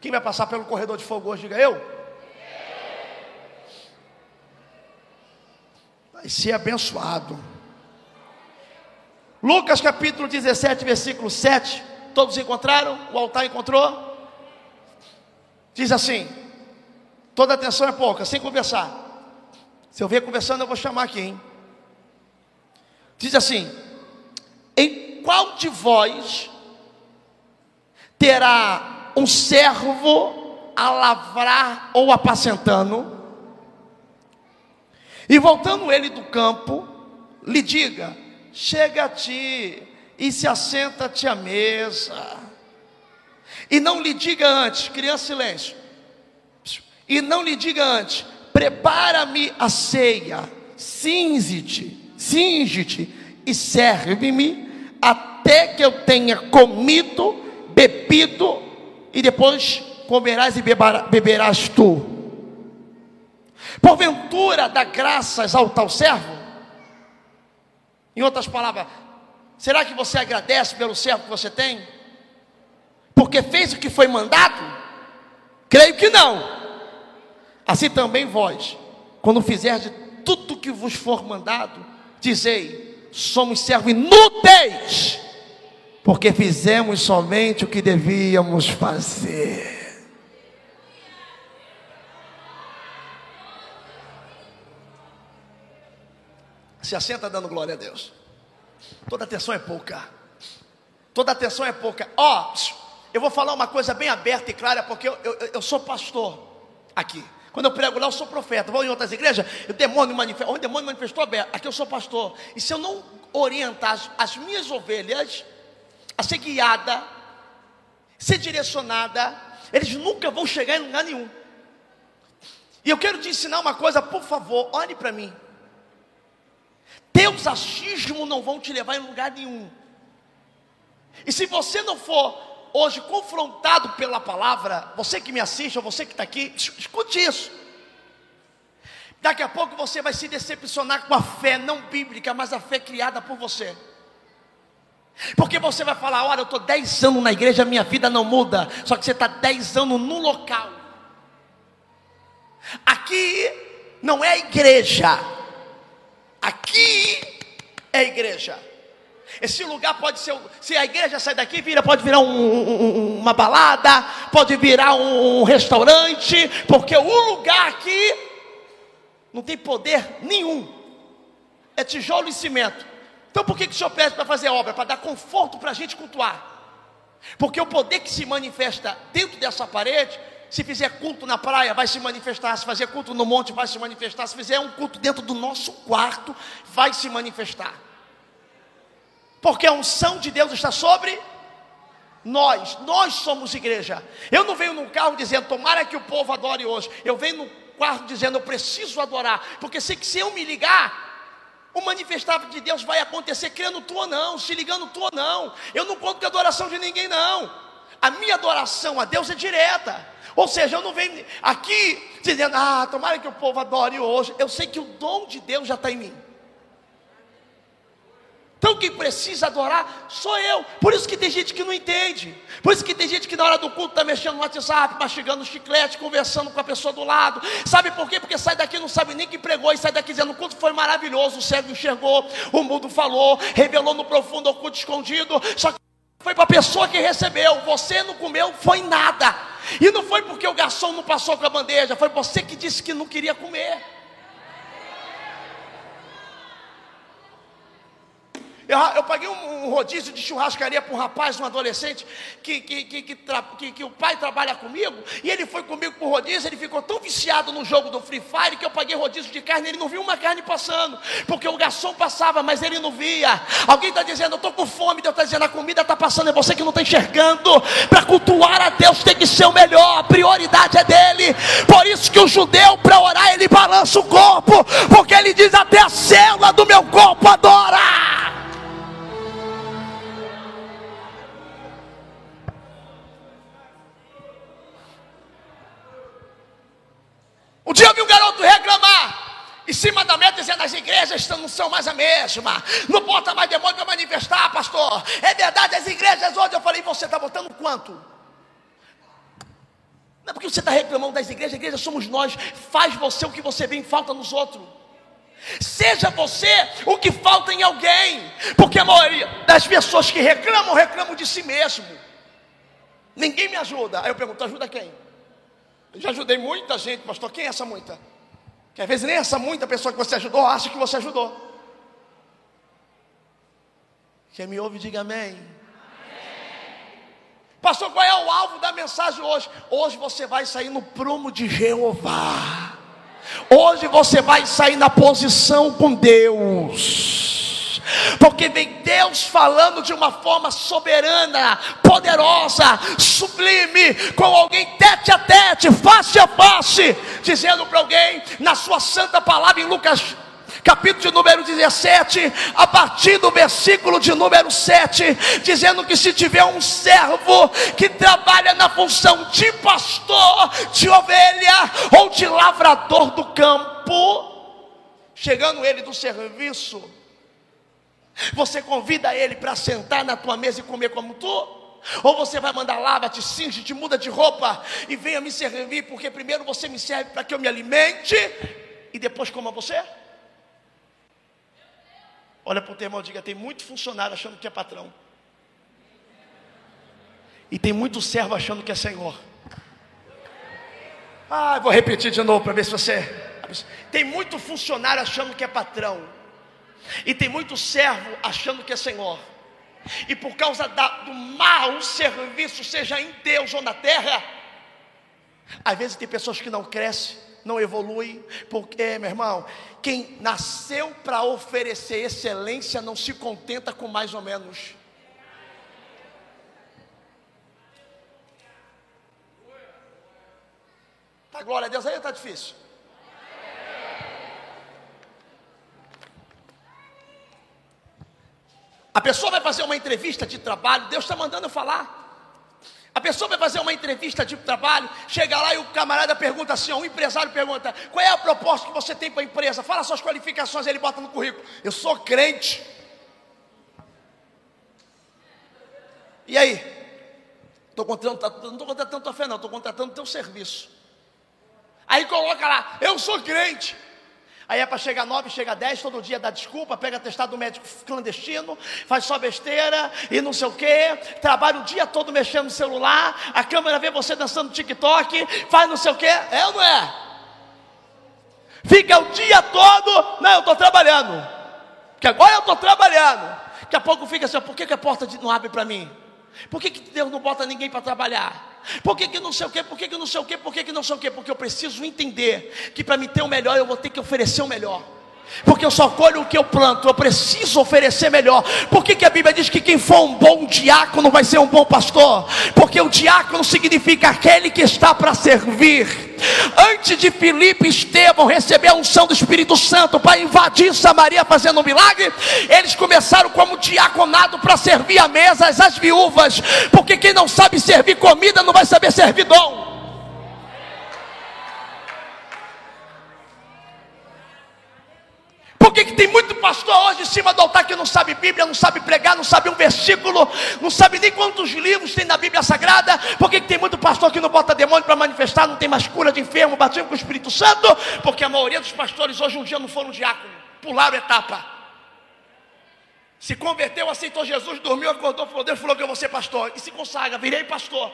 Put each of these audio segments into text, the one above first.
Quem vai passar pelo corredor de fogo hoje, diga eu. Vai ser abençoado. Lucas capítulo 17, versículo 7. Todos encontraram? O altar encontrou? Diz assim: toda atenção é pouca, sem conversar. Se eu ver conversando, eu vou chamar aqui, hein? Diz assim: Em qual de vós terá um servo a lavrar ou apacentando? E voltando ele do campo, lhe diga: Chega a ti e se assenta-te à mesa. E não lhe diga antes, criança silêncio. E não lhe diga antes, prepara-me a ceia, cinge-te, cinge-te e serve-me até que eu tenha comido, bebido e depois comerás e beberás tu. Porventura dá graças ao tal servo? Em outras palavras, será que você agradece pelo servo que você tem? Porque fez o que foi mandado? Creio que não. Assim também vós, quando fizerdes tudo o que vos for mandado, dizei: somos servos inúteis, porque fizemos somente o que devíamos fazer. Se assenta dando glória a Deus. Toda atenção é pouca. Toda atenção é pouca. Ó, oh, eu vou falar uma coisa bem aberta e clara, porque eu, eu, eu sou pastor aqui. Quando eu prego lá, eu sou profeta. Vou em outras igrejas, o demônio manifestou. O demônio manifestou aberto. Aqui eu sou pastor. E se eu não orientar as, as minhas ovelhas a ser guiada, ser direcionada, eles nunca vão chegar em lugar nenhum. E eu quero te ensinar uma coisa, por favor, olhe para mim. Teus achismos não vão te levar em lugar nenhum. E se você não for hoje confrontado pela palavra, você que me assiste, ou você que está aqui, escute isso. Daqui a pouco você vai se decepcionar com a fé não bíblica, mas a fé criada por você. Porque você vai falar: olha, eu estou 10 anos na igreja, minha vida não muda. Só que você está 10 anos no local. Aqui não é igreja, aqui é igreja. Esse lugar pode ser, se a igreja sair daqui, vira, pode virar um, um, uma balada, pode virar um, um restaurante, porque o lugar aqui não tem poder nenhum, é tijolo e cimento. Então por que, que o senhor pede para fazer obra? Para dar conforto para a gente cultuar. Porque o poder que se manifesta dentro dessa parede, se fizer culto na praia, vai se manifestar. Se fazer culto no monte, vai se manifestar. Se fizer um culto dentro do nosso quarto, vai se manifestar. Porque a unção de Deus está sobre nós, nós somos igreja. Eu não venho num carro dizendo, tomara que o povo adore hoje. Eu venho no quarto dizendo, eu preciso adorar. Porque sei que se eu me ligar, o manifestável de Deus vai acontecer, crendo tu ou não, se ligando tu ou não. Eu não conto com a adoração de ninguém, não. A minha adoração a Deus é direta. Ou seja, eu não venho aqui dizendo, ah, tomara que o povo adore hoje. Eu sei que o dom de Deus já está em mim. Então quem precisa adorar sou eu. Por isso que tem gente que não entende. Por isso que tem gente que na hora do culto está mexendo no WhatsApp, mastigando o chiclete, conversando com a pessoa do lado. Sabe por quê? Porque sai daqui não sabe nem que pregou e sai daqui dizendo o culto foi maravilhoso, o cego enxergou, o mudo falou, revelou no profundo oculto escondido. Só que foi para a pessoa que recebeu. Você não comeu, foi nada. E não foi porque o garçom não passou com a bandeja, foi você que disse que não queria comer. Eu, eu paguei um, um, rodízio de churrascaria para um rapaz, um adolescente, que, que, que, que, que, que o pai trabalha comigo, e ele foi comigo para o rodízio, ele ficou tão viciado no jogo do Free Fire que eu paguei rodízio de carne, ele não viu uma carne passando, porque o garçom passava, mas ele não via. Alguém está dizendo, eu estou com fome, Deus está dizendo, a comida está passando, é você que não está enxergando. Para cultuar a Deus tem que ser o melhor, a prioridade é dele. Por isso que o judeu, para orar, ele balança o corpo, porque ele diz até a célula do meu corpo adora. Um dia eu vi um garoto reclamar em cima da meta, dizendo as igrejas não são mais a mesma, não bota mais demônio para manifestar, pastor. É verdade, as igrejas hoje eu falei, você está botando quanto? Não é porque você está reclamando das igrejas, a igreja somos nós. Faz você o que você vê em falta nos outros. Seja você o que falta em alguém, porque a maioria das pessoas que reclamam, reclamam de si mesmo. Ninguém me ajuda. Aí eu pergunto: ajuda quem? Eu já ajudei muita gente, pastor. Quem é essa muita? Que às vezes nem essa muita pessoa que você ajudou acha que você ajudou. Quem me ouve, diga amém. amém. Pastor, qual é o alvo da mensagem hoje? Hoje você vai sair no prumo de Jeová. Hoje você vai sair na posição com Deus. Porque vem Deus falando de uma forma soberana, poderosa, sublime, com alguém tete a tete, face a face, dizendo para alguém na sua santa palavra em Lucas capítulo de número 17, a partir do versículo de número 7, dizendo que se tiver um servo que trabalha na função de pastor, de ovelha ou de lavrador do campo, chegando ele do serviço, você convida ele para sentar na tua mesa e comer como tu? Ou você vai mandar lava, te cinge, te muda de roupa e venha me servir, porque primeiro você me serve para que eu me alimente e depois coma você? Olha para o teu irmão e diga: tem muito funcionário achando que é patrão. E tem muito servo achando que é senhor. Ah, vou repetir de novo para ver se você. Tem muito funcionário achando que é patrão. E tem muito servo achando que é senhor. E por causa da, do mau serviço, seja em Deus ou na terra, às vezes tem pessoas que não crescem não evolui, porque, meu irmão, quem nasceu para oferecer excelência não se contenta com mais ou menos. Tá glória a Deus aí ou tá difícil? A pessoa vai fazer uma entrevista de trabalho, Deus está mandando falar. A pessoa vai fazer uma entrevista de trabalho, chega lá e o camarada pergunta assim, ó, um empresário pergunta, qual é a proposta que você tem para a empresa? Fala suas qualificações, ele bota no currículo. Eu sou crente. E aí? Tô contratando, não estou contratando tua fé, não, estou contratando teu serviço. Aí coloca lá, eu sou crente. Aí é para chegar nove, chega dez, todo dia dá desculpa, pega testado do médico clandestino, faz só besteira e não sei o que, trabalha o dia todo mexendo no celular, a câmera vê você dançando TikTok, faz não sei o que, é ou não é? Fica o dia todo, não, eu estou trabalhando, que agora eu estou trabalhando. Daqui a pouco fica assim, por que, que a porta não abre para mim? Por que, que Deus não bota ninguém para trabalhar? Por que, que não sei o que, por que, que não sei o que, por que, que não sei o que? Porque eu preciso entender que para me ter o melhor, eu vou ter que oferecer o melhor. Porque eu só colho o que eu planto, eu preciso oferecer melhor. Por que, que a Bíblia diz que quem for um bom diácono vai ser um bom pastor? Porque o diácono significa aquele que está para servir. Antes de Filipe e Estevão receber a unção do Espírito Santo para invadir Samaria fazendo um milagre, eles começaram como diaconado para servir a mesa às viúvas. Porque quem não sabe servir comida não vai saber servir dom. Que, que tem muito pastor hoje em cima do altar que não sabe Bíblia, não sabe pregar, não sabe um versículo, não sabe nem quantos livros tem na Bíblia Sagrada? Por que, que tem muito pastor que não bota demônio para manifestar, não tem mais cura de enfermo, batismo com o Espírito Santo? Porque a maioria dos pastores hoje um dia não foram diácono, pularam etapa. Se converteu, aceitou Jesus, dormiu, acordou, falou, Deus falou que eu vou ser pastor. E se consagra, virei pastor.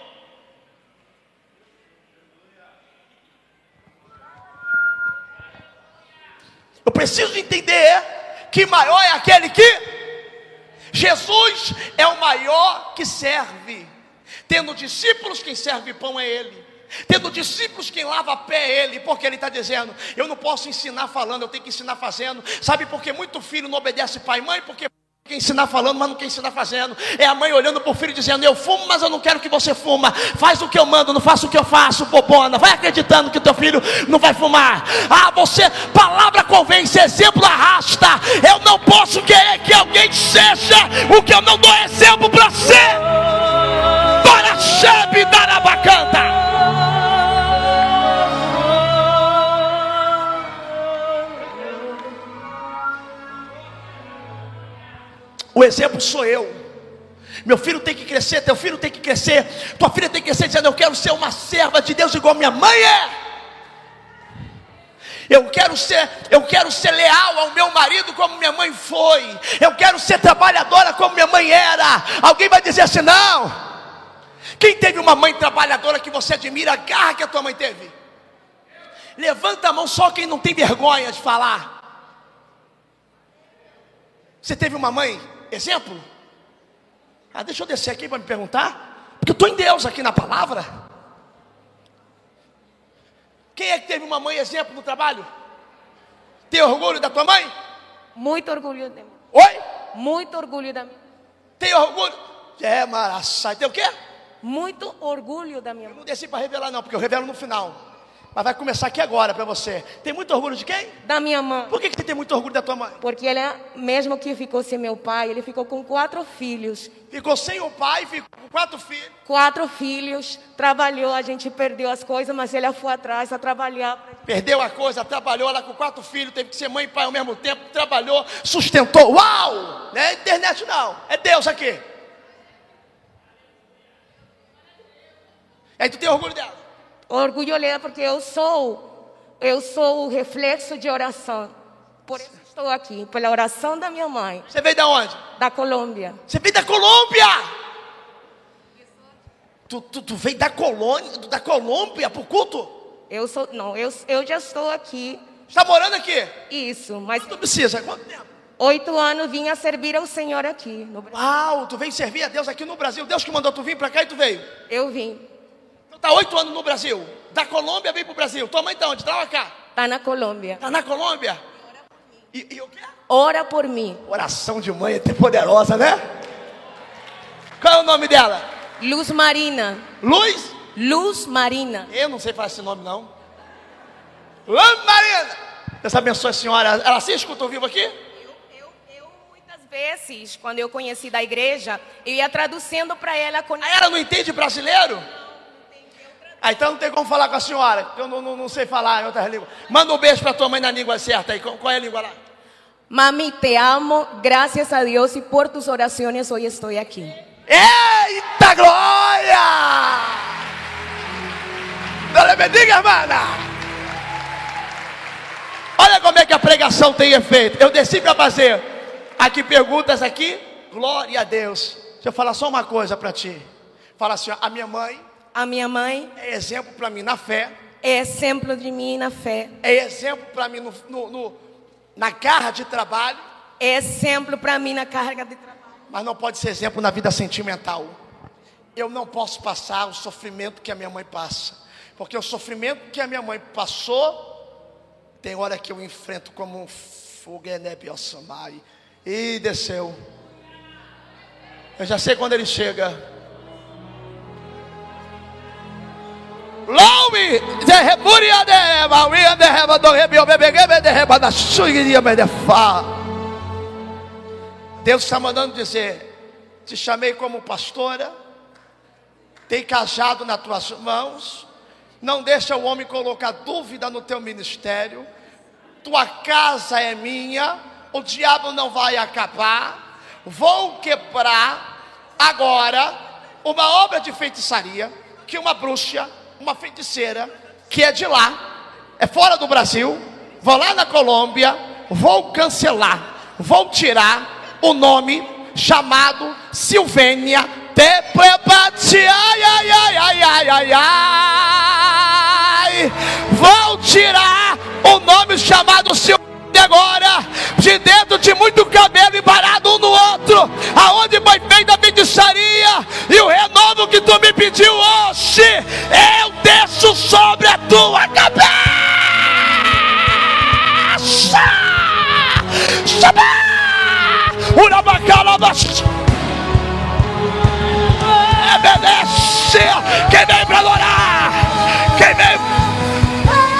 Eu preciso entender que maior é aquele que Jesus é o maior que serve. Tendo discípulos, quem serve pão é Ele. Tendo discípulos, quem lava pé é Ele, porque Ele está dizendo: Eu não posso ensinar falando, eu tenho que ensinar fazendo. Sabe por que muito filho não obedece pai e mãe? Porque quer ensinar falando, mas não quer ensinar fazendo. É a mãe olhando para o filho dizendo: Eu fumo, mas eu não quero que você fuma. Faz o que eu mando, não faça o que eu faço, bobona. Vai acreditando que teu filho não vai fumar. Ah, você, palavra convence, exemplo arrasta. Eu não posso querer que alguém seja o que eu não dou exemplo para ser. Para chebe da O exemplo sou eu. Meu filho tem que crescer, teu filho tem que crescer, tua filha tem que crescer, dizendo: Eu quero ser uma serva de Deus igual minha mãe é. Eu quero ser, eu quero ser leal ao meu marido como minha mãe foi. Eu quero ser trabalhadora como minha mãe era. Alguém vai dizer assim: "Não". Quem teve uma mãe trabalhadora que você admira, agarra que a tua mãe teve. Levanta a mão só quem não tem vergonha de falar. Você teve uma mãe, exemplo? Ah, deixa eu descer aqui para me perguntar, porque eu estou em Deus aqui na palavra. Quem é que teve uma mãe exemplo no trabalho? Tem orgulho da tua mãe? Muito orgulho de mim. Oi? Muito orgulho da minha. Tem orgulho? É, maraçai. Tem o quê? Muito orgulho da minha Eu mãe. não desci para revelar não, porque eu revelo no final. Mas vai começar aqui agora para você. Tem muito orgulho de quem? Da minha mãe. Por que, que você tem muito orgulho da tua mãe? Porque ele, mesmo que ficou sem meu pai, ele ficou com quatro filhos. Ficou sem o pai, ficou com quatro filhos. Quatro filhos, trabalhou, a gente perdeu as coisas, mas ele foi atrás a trabalhar. Perdeu a coisa, trabalhou ela com quatro filhos, teve que ser mãe e pai ao mesmo tempo, trabalhou, sustentou. Uau! Não é internet não, é Deus aqui. Aí tu tem orgulho dela. Orgulho dela porque eu sou, eu sou o reflexo de oração. Por isso estou aqui, pela oração da minha mãe, Você veio da onde? da Colômbia. Você veio da Colômbia! Tu, tu, tu veio da Colônia, da Colômbia pro culto? Eu sou, não, eu, eu já estou aqui. Está morando aqui? Isso, mas Tu precisa, quanto tempo? oito anos vim a servir ao Senhor aqui. No Brasil. Uau, tu veio servir a Deus aqui no Brasil. Deus que mandou tu vir para cá e tu veio. Eu vim. Então tá oito anos no Brasil. Da Colômbia veio pro Brasil. Tua mãe tá onde? Tá lá cá. Tá na Colômbia. Tá na Colômbia. E, e o quê? Ora por mim. Oração de mãe é ter poderosa, né? Qual é o nome dela? Luz Marina. Luz? Luz Marina. Eu não sei falar esse nome não. Luz Marina. Deus abençoe a senhora. Ela assiste culto ao vivo aqui? Eu, eu, muitas vezes, quando eu conheci da igreja, eu ia traduzindo para ela. Con... Ah, ela não entende brasileiro? Ah, então não tem como falar com a senhora. que Eu não, não, não sei falar em outras línguas. Manda um beijo para tua mãe na língua certa aí. Qual é a língua lá? Mami, te amo. Gracias a Dios y por tus oraciones hoy estoy aquí. Eita glória! Deus lhe bendiga, hermana. Olha como é que a pregação tem efeito. Eu desci para fazer aqui perguntas aqui. Glória a Deus. Deixa eu falar só uma coisa para ti. Fala assim, ó, a minha mãe A minha mãe é exemplo para mim na fé, é exemplo de mim na fé. é exemplo para mim no, no- no- na garra de trabalho, É exemplo para mim na carga de trabalho. mas não pode ser exemplo na vida sentimental. Eu não posso passar o sofrimento que a minha mãe passa, porque o sofrimento que a minha mãe passou, tem hora que eu enfrento como um foguenebiossamai. E desceu. Eu já sei quando ele chega. Suiria, bedefa. Deus está mandando dizer: Te chamei como pastora, tem cajado nas tuas mãos, não deixa o homem colocar dúvida no teu ministério, tua casa é minha, o diabo não vai acabar, vou quebrar agora uma obra de feitiçaria que uma bruxa, uma feiticeira, que é de lá, é fora do Brasil, vou lá na Colômbia, vou cancelar, vou tirar o nome chamado Silvênia Teplepati, ai, ai, ai, ai, ai, ai, ai, vou tirar o nome chamado Silvênia agora, de dentro de muito cabelo embarado um no outro, aonde foi feita a feitiçaria, e o renovo que tu me pediu hoje, eu desço sobre a tua cabeça. Obedece. Quem vem para adorar? Quem vem?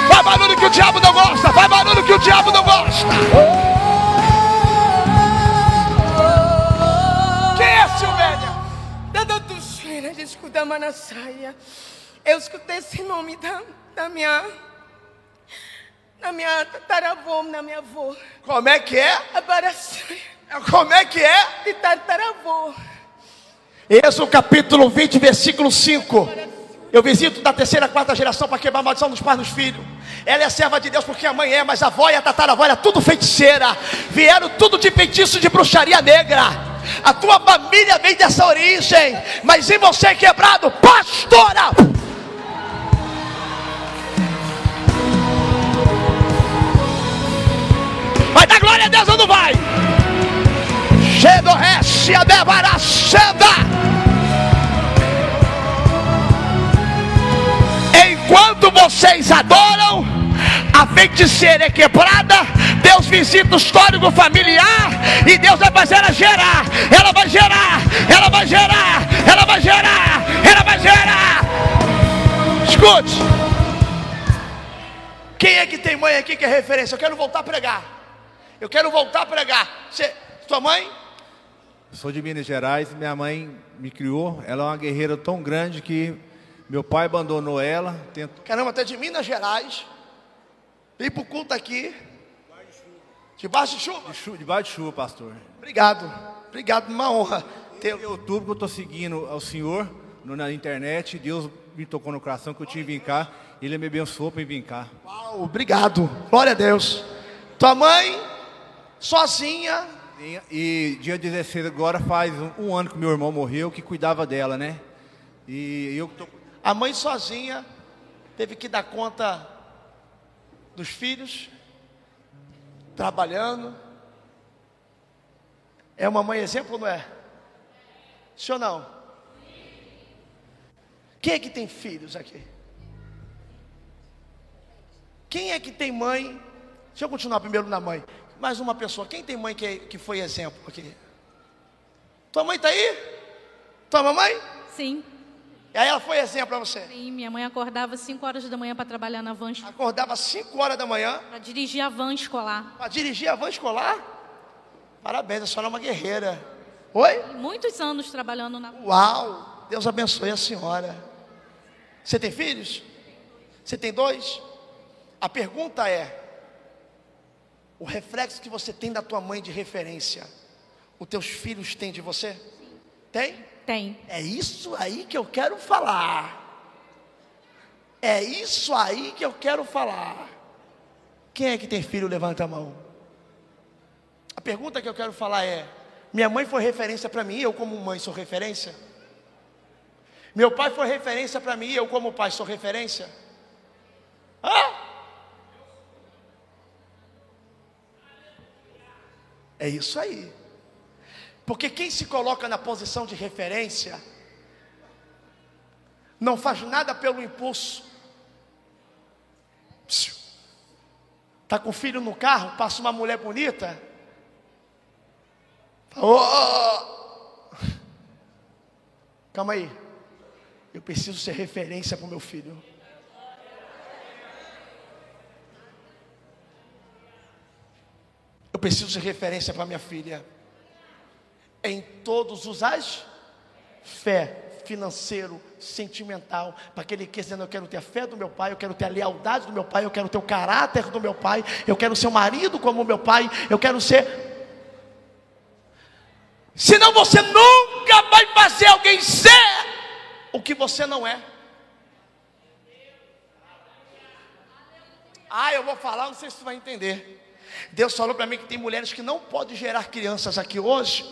Faz barulho que o diabo não gosta. Faz barulho que o diabo não gosta. Escutar Manassaia. Eu escutei esse nome da, da minha. Da minha tataravô, da minha avó. Como é que é? A Barassaia. Como é que é? De tataravô. Êxodo capítulo 20, versículo 5. Eu visito da terceira, quarta geração para quebrar a maldição dos pais dos filhos. Ela é serva de Deus porque a mãe é, mas a avó e a tataravó era tudo feiticeira. Vieram tudo de feitiço de bruxaria negra. A tua família vem dessa origem, mas em você é quebrado, pastora. Vai dar glória a Deus ou não vai? Chedo restia devaraceda. Enquanto vocês adoram, a feiticeira é quebrada, Deus visita o histórico familiar e Deus vai fazer ela gerar, ela vai gerar, ela vai gerar, ela vai gerar, ela vai gerar. Escute. Quem é que tem mãe aqui que é referência? Eu quero voltar a pregar. Eu quero voltar a pregar. Você, tua mãe? Sou de Minas Gerais, minha mãe me criou. Ela é uma guerreira tão grande que meu pai abandonou ela. Tentou... Caramba, até de Minas Gerais. Vem pro culto aqui. Debaixo de chuva? De chuva debaixo de chuva, pastor. Obrigado. Obrigado, uma honra. Ter... Em outubro que eu estou seguindo ao Senhor na internet. Deus me tocou no coração que eu tinha que cá. Ele me abençoou para vir cá. Uau, obrigado. Glória a Deus. Tua mãe, sozinha. E, e dia 16 agora faz um, um, ano que meu irmão morreu, que cuidava dela, né? E eu estou a mãe sozinha teve que dar conta dos filhos, trabalhando. É uma mãe exemplo ou não é? Sim ou não? Quem é que tem filhos aqui? Quem é que tem mãe? Deixa eu continuar primeiro na mãe. Mais uma pessoa. Quem tem mãe que, que foi exemplo aqui? Tua mãe está aí? Tua mamãe? Sim. E aí ela foi exemplo para você? Sim, minha mãe acordava 5 horas da manhã para trabalhar na van. Acordava 5 horas da manhã? Para dirigir a van escolar. Para dirigir a van escolar? Parabéns, a senhora é uma guerreira. Oi? Muitos anos trabalhando na Uau! Deus abençoe a senhora. Você tem filhos? Você tem dois? A pergunta é: o reflexo que você tem da tua mãe de referência, os teus filhos têm de você? Sim. Tem? Tem. É isso aí que eu quero falar. É isso aí que eu quero falar. Quem é que tem filho? Levanta a mão. A pergunta que eu quero falar é: minha mãe foi referência para mim, eu como mãe sou referência? Meu pai foi referência para mim, eu como pai sou referência? Hã? É isso aí. Porque quem se coloca na posição de referência não faz nada pelo impulso. Está com o filho no carro, passa uma mulher bonita. Oh! Calma aí. Eu preciso ser referência para o meu filho. Eu preciso ser referência para minha filha em todos os as fé financeiro, sentimental, para que dizendo eu quero ter a fé do meu pai, eu quero ter a lealdade do meu pai, eu quero ter o caráter do meu pai, eu quero ser um marido como o meu pai, eu quero ser Senão você nunca vai fazer alguém ser o que você não é. Ah, eu vou falar, não sei se você vai entender. Deus falou para mim que tem mulheres que não podem gerar crianças aqui hoje,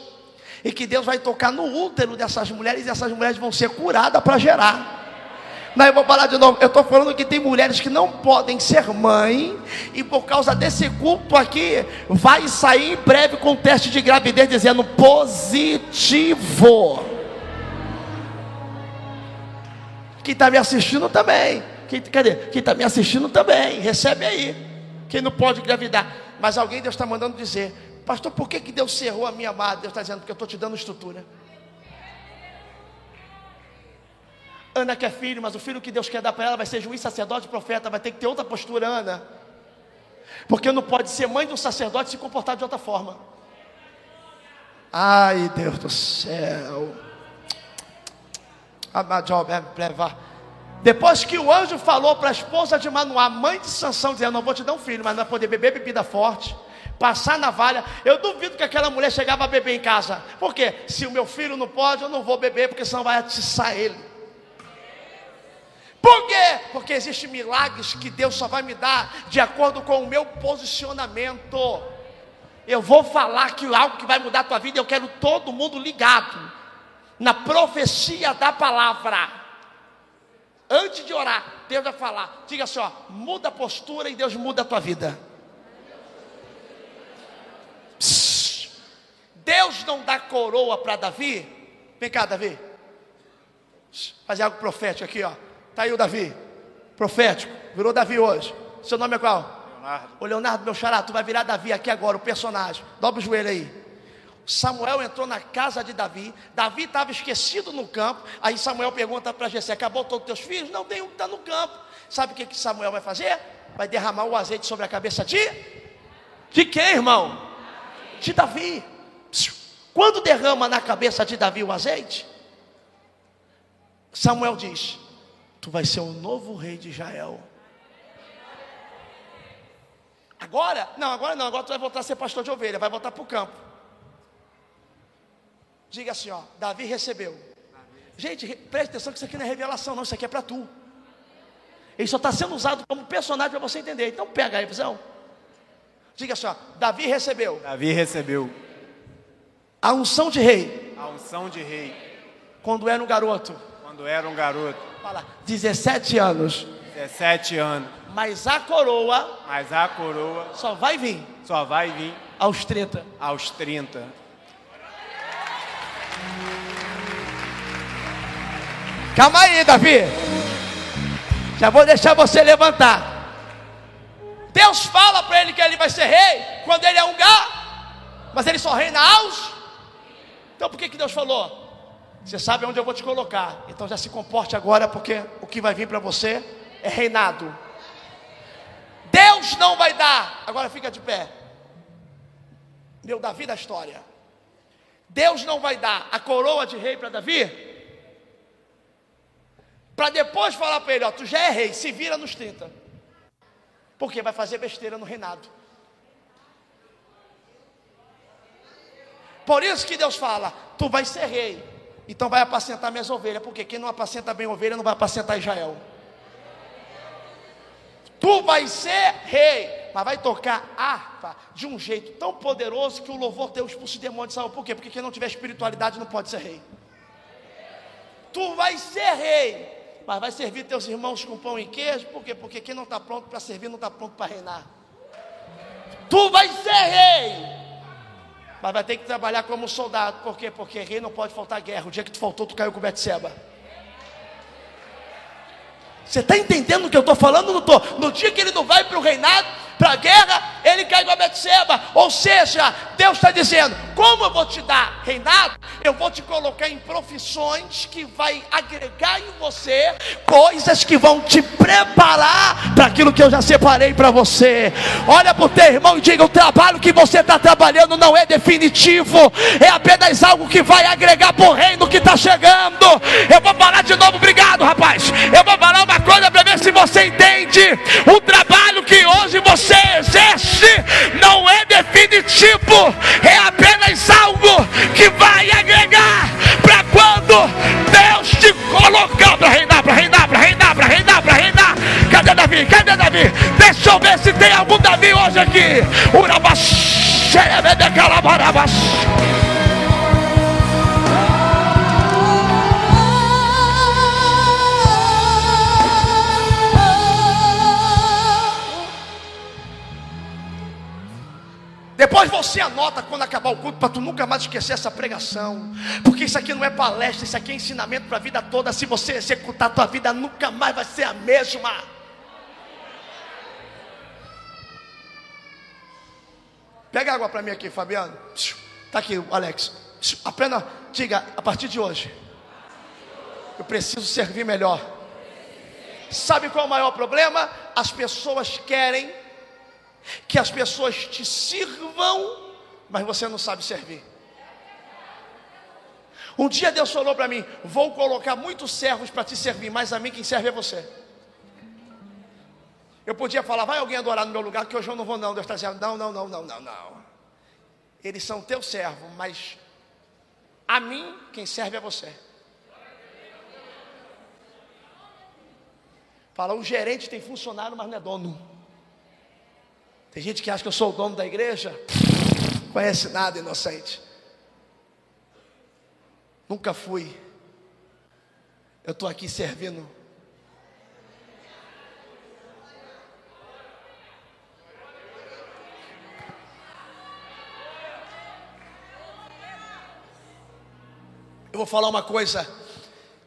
e que Deus vai tocar no útero dessas mulheres e essas mulheres vão ser curadas para gerar. Não, eu vou falar de novo. Eu estou falando que tem mulheres que não podem ser mãe, e por causa desse culto aqui, vai sair em breve com teste de gravidez dizendo positivo. Quem está me assistindo também. Quem, cadê? Quem está me assistindo também. Recebe aí. Quem não pode engravidar. Mas alguém Deus está mandando dizer: Pastor, por que, que Deus cerrou a minha amada? Deus está dizendo, porque eu estou te dando estrutura. Ana quer filho, mas o filho que Deus quer dar para ela vai ser juiz, sacerdote, profeta, vai ter que ter outra postura, Ana. Porque não pode ser mãe de um sacerdote e se comportar de outra forma. Ai, Deus do céu. Depois que o anjo falou para a esposa de Manoá, mãe de Sansão, dizendo: Não vou te dar um filho, mas não vai poder beber bebida forte passar navalha. Eu duvido que aquela mulher chegava a beber em casa. Por quê? Se o meu filho não pode, eu não vou beber, porque senão vai atiçar ele. Por quê? Porque existem milagres que Deus só vai me dar de acordo com o meu posicionamento. Eu vou falar que algo que vai mudar a tua vida, eu quero todo mundo ligado na profecia da palavra. Antes de orar, Deus vai falar. Diga assim: ó, muda a postura e Deus muda a tua vida. Deus não dá coroa para Davi. Vem cá, Davi. Fazer algo profético aqui, ó. Tá aí o Davi, profético. Virou Davi hoje. Seu nome é qual? Leonardo. Ô Leonardo, meu xará, tu vai virar Davi aqui agora, o personagem. Dobra o joelho aí. Samuel entrou na casa de Davi. Davi estava esquecido no campo. Aí Samuel pergunta para Jessé: Acabou todos os teus filhos? Não, tem um que está no campo. Sabe o que, que Samuel vai fazer? Vai derramar o azeite sobre a cabeça de? De quem, irmão? De Davi. Quando derrama na cabeça de Davi o azeite, Samuel diz: Tu vai ser o novo rei de Israel. Agora, não, agora não, agora tu vai voltar a ser pastor de ovelha, vai voltar para o campo. Diga assim, ó, Davi recebeu. Gente, preste atenção que isso aqui não é revelação, não, isso aqui é para tu. Ele só está sendo usado como personagem para você entender. Então pega a revisão. Diga assim, ó, Davi recebeu Davi recebeu a unção de rei a unção de rei quando era um garoto. quando era um garoto, Fala, 17 anos. 17 anos. Mas a coroa Mas a coroa só vai vir só vai vir aos 30. aos 30. Calma aí, Davi. Já vou deixar você levantar. Deus fala para ele que ele vai ser rei quando ele é um gá, mas ele só reina aos. Então por que, que Deus falou? Você sabe onde eu vou te colocar, então já se comporte agora, porque o que vai vir para você é reinado. Deus não vai dar, agora fica de pé. Meu Davi da história. Deus não vai dar a coroa de rei para Davi, para depois falar para ele: Ó, tu já é rei, se vira nos 30, porque vai fazer besteira no reinado. Por isso que Deus fala: Tu vai ser rei, então vai apacentar minhas ovelhas, porque quem não apacenta bem ovelha não vai apacentar Israel. Tu vai ser rei, mas vai tocar harpa de um jeito tão poderoso que o louvor teu expulsa o demônio. Sabe por quê? Porque quem não tiver espiritualidade não pode ser rei. Tu vai ser rei, mas vai servir teus irmãos com pão e queijo, por quê? Porque quem não está pronto para servir não está pronto para reinar. Tu vai ser rei, mas vai ter que trabalhar como soldado, por quê? Porque rei não pode faltar guerra. O dia que tu faltou, tu caiu com Betseba. Você está entendendo o que eu estou falando? Não. No dia que ele não vai para o reinado, para a guerra, ele cai com a Betseba. Ou seja, Deus está dizendo: como eu vou te dar reinado, eu vou te colocar em profissões que vai agregar em você coisas que vão te preparar para aquilo que eu já separei para você. Olha para o teu irmão e diga: o trabalho que você está trabalhando não é definitivo, é apenas algo que vai agregar para o reino que está chegando. Eu vou falar de novo, obrigado, rapaz. Eu vou falar uma coisa para ver se você entende. O trabalho que hoje você exerce não é definitivo, é apenas algo que vai agregar para quando Deus te colocar para reinar, para reinar, para reinar, para reinar, para reinar. Cadê Davi? Cadê Davi? Deixa eu ver se tem algum Davi hoje aqui. Urabaxi, calabarabaxi. Depois você anota quando acabar o culto para tu nunca mais esquecer essa pregação. Porque isso aqui não é palestra, isso aqui é ensinamento para a vida toda. Se você executar a tua vida, nunca mais vai ser a mesma. Pega água para mim aqui, Fabiano. Tá aqui, Alex. Apenas diga, a partir de hoje, eu preciso servir melhor. Sabe qual é o maior problema? As pessoas querem que as pessoas te sirvam, mas você não sabe servir. Um dia Deus falou para mim: Vou colocar muitos servos para te servir, mas a mim quem serve é você. Eu podia falar, vai alguém adorar no meu lugar, que hoje eu não vou, não. Deus está dizendo, não, não, não, não, não, não. Eles são teu servo, mas a mim, quem serve é você. Fala, o gerente tem funcionário, mas não é dono. Tem gente que acha que eu sou o dono da igreja, conhece nada, inocente. Nunca fui. Eu estou aqui servindo Eu vou falar uma coisa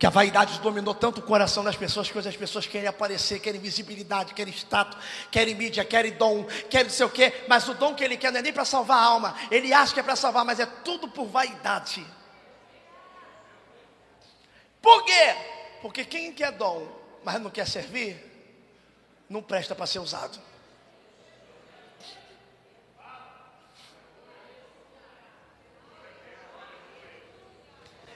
que a vaidade dominou tanto o coração das pessoas que hoje as pessoas querem aparecer, querem visibilidade, querem status, querem mídia, querem dom, querem não sei o quê, mas o dom que ele quer não é nem para salvar a alma, ele acha que é para salvar, mas é tudo por vaidade. Por quê? Porque quem quer dom, mas não quer servir, não presta para ser usado.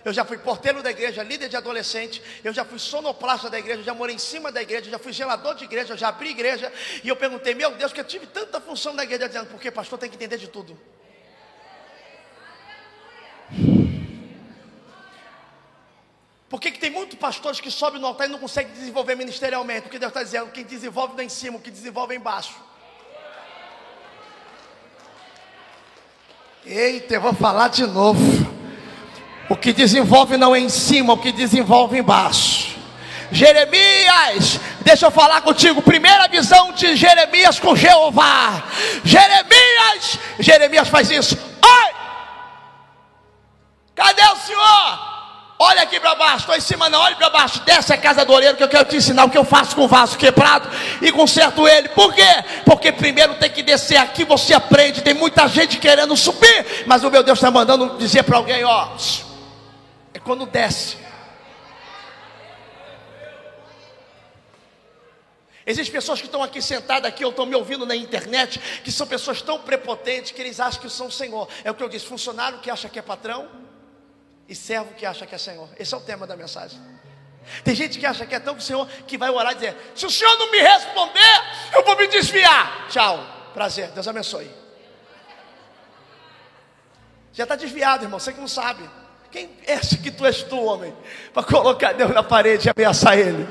Eu já fui porteiro da igreja, líder de adolescente, eu já fui sonoplasta da igreja, já morei em cima da igreja, já fui gelador de igreja, já abri igreja, e eu perguntei, meu Deus, que eu tive tanta função da igreja, dizendo, porque pastor tem que entender de tudo. Por que, que tem muitos pastores que sobem no altar e não conseguem desenvolver ministerialmente? Porque Deus está dizendo, quem desenvolve não é em cima, o que desenvolve é embaixo. Eita, eu vou falar de novo. O que desenvolve não é em cima, o que desenvolve embaixo. Jeremias, deixa eu falar contigo. Primeira visão de Jeremias com Jeová. Jeremias, Jeremias faz isso. Oi! Cadê o Senhor? Olha aqui para baixo, estou em cima, não, olhe para baixo. Desce a casa do oleiro que eu quero te ensinar o que eu faço com o vaso quebrado e conserto ele. Por quê? Porque primeiro tem que descer aqui, você aprende. Tem muita gente querendo subir, mas o meu Deus está mandando dizer para alguém: ó, quando desce. Existem pessoas que estão aqui sentadas aqui ou estão me ouvindo na internet, que são pessoas tão prepotentes que eles acham que são Senhor. É o que eu disse: funcionário que acha que é patrão e servo que acha que é Senhor. Esse é o tema da mensagem. Tem gente que acha que é tão Senhor que vai orar e dizer: se o Senhor não me responder, eu vou me desviar. Tchau, prazer, Deus abençoe. Já está desviado, irmão, você que não sabe. Quem é que tu és tu, homem, para colocar Deus na parede e ameaçar Ele?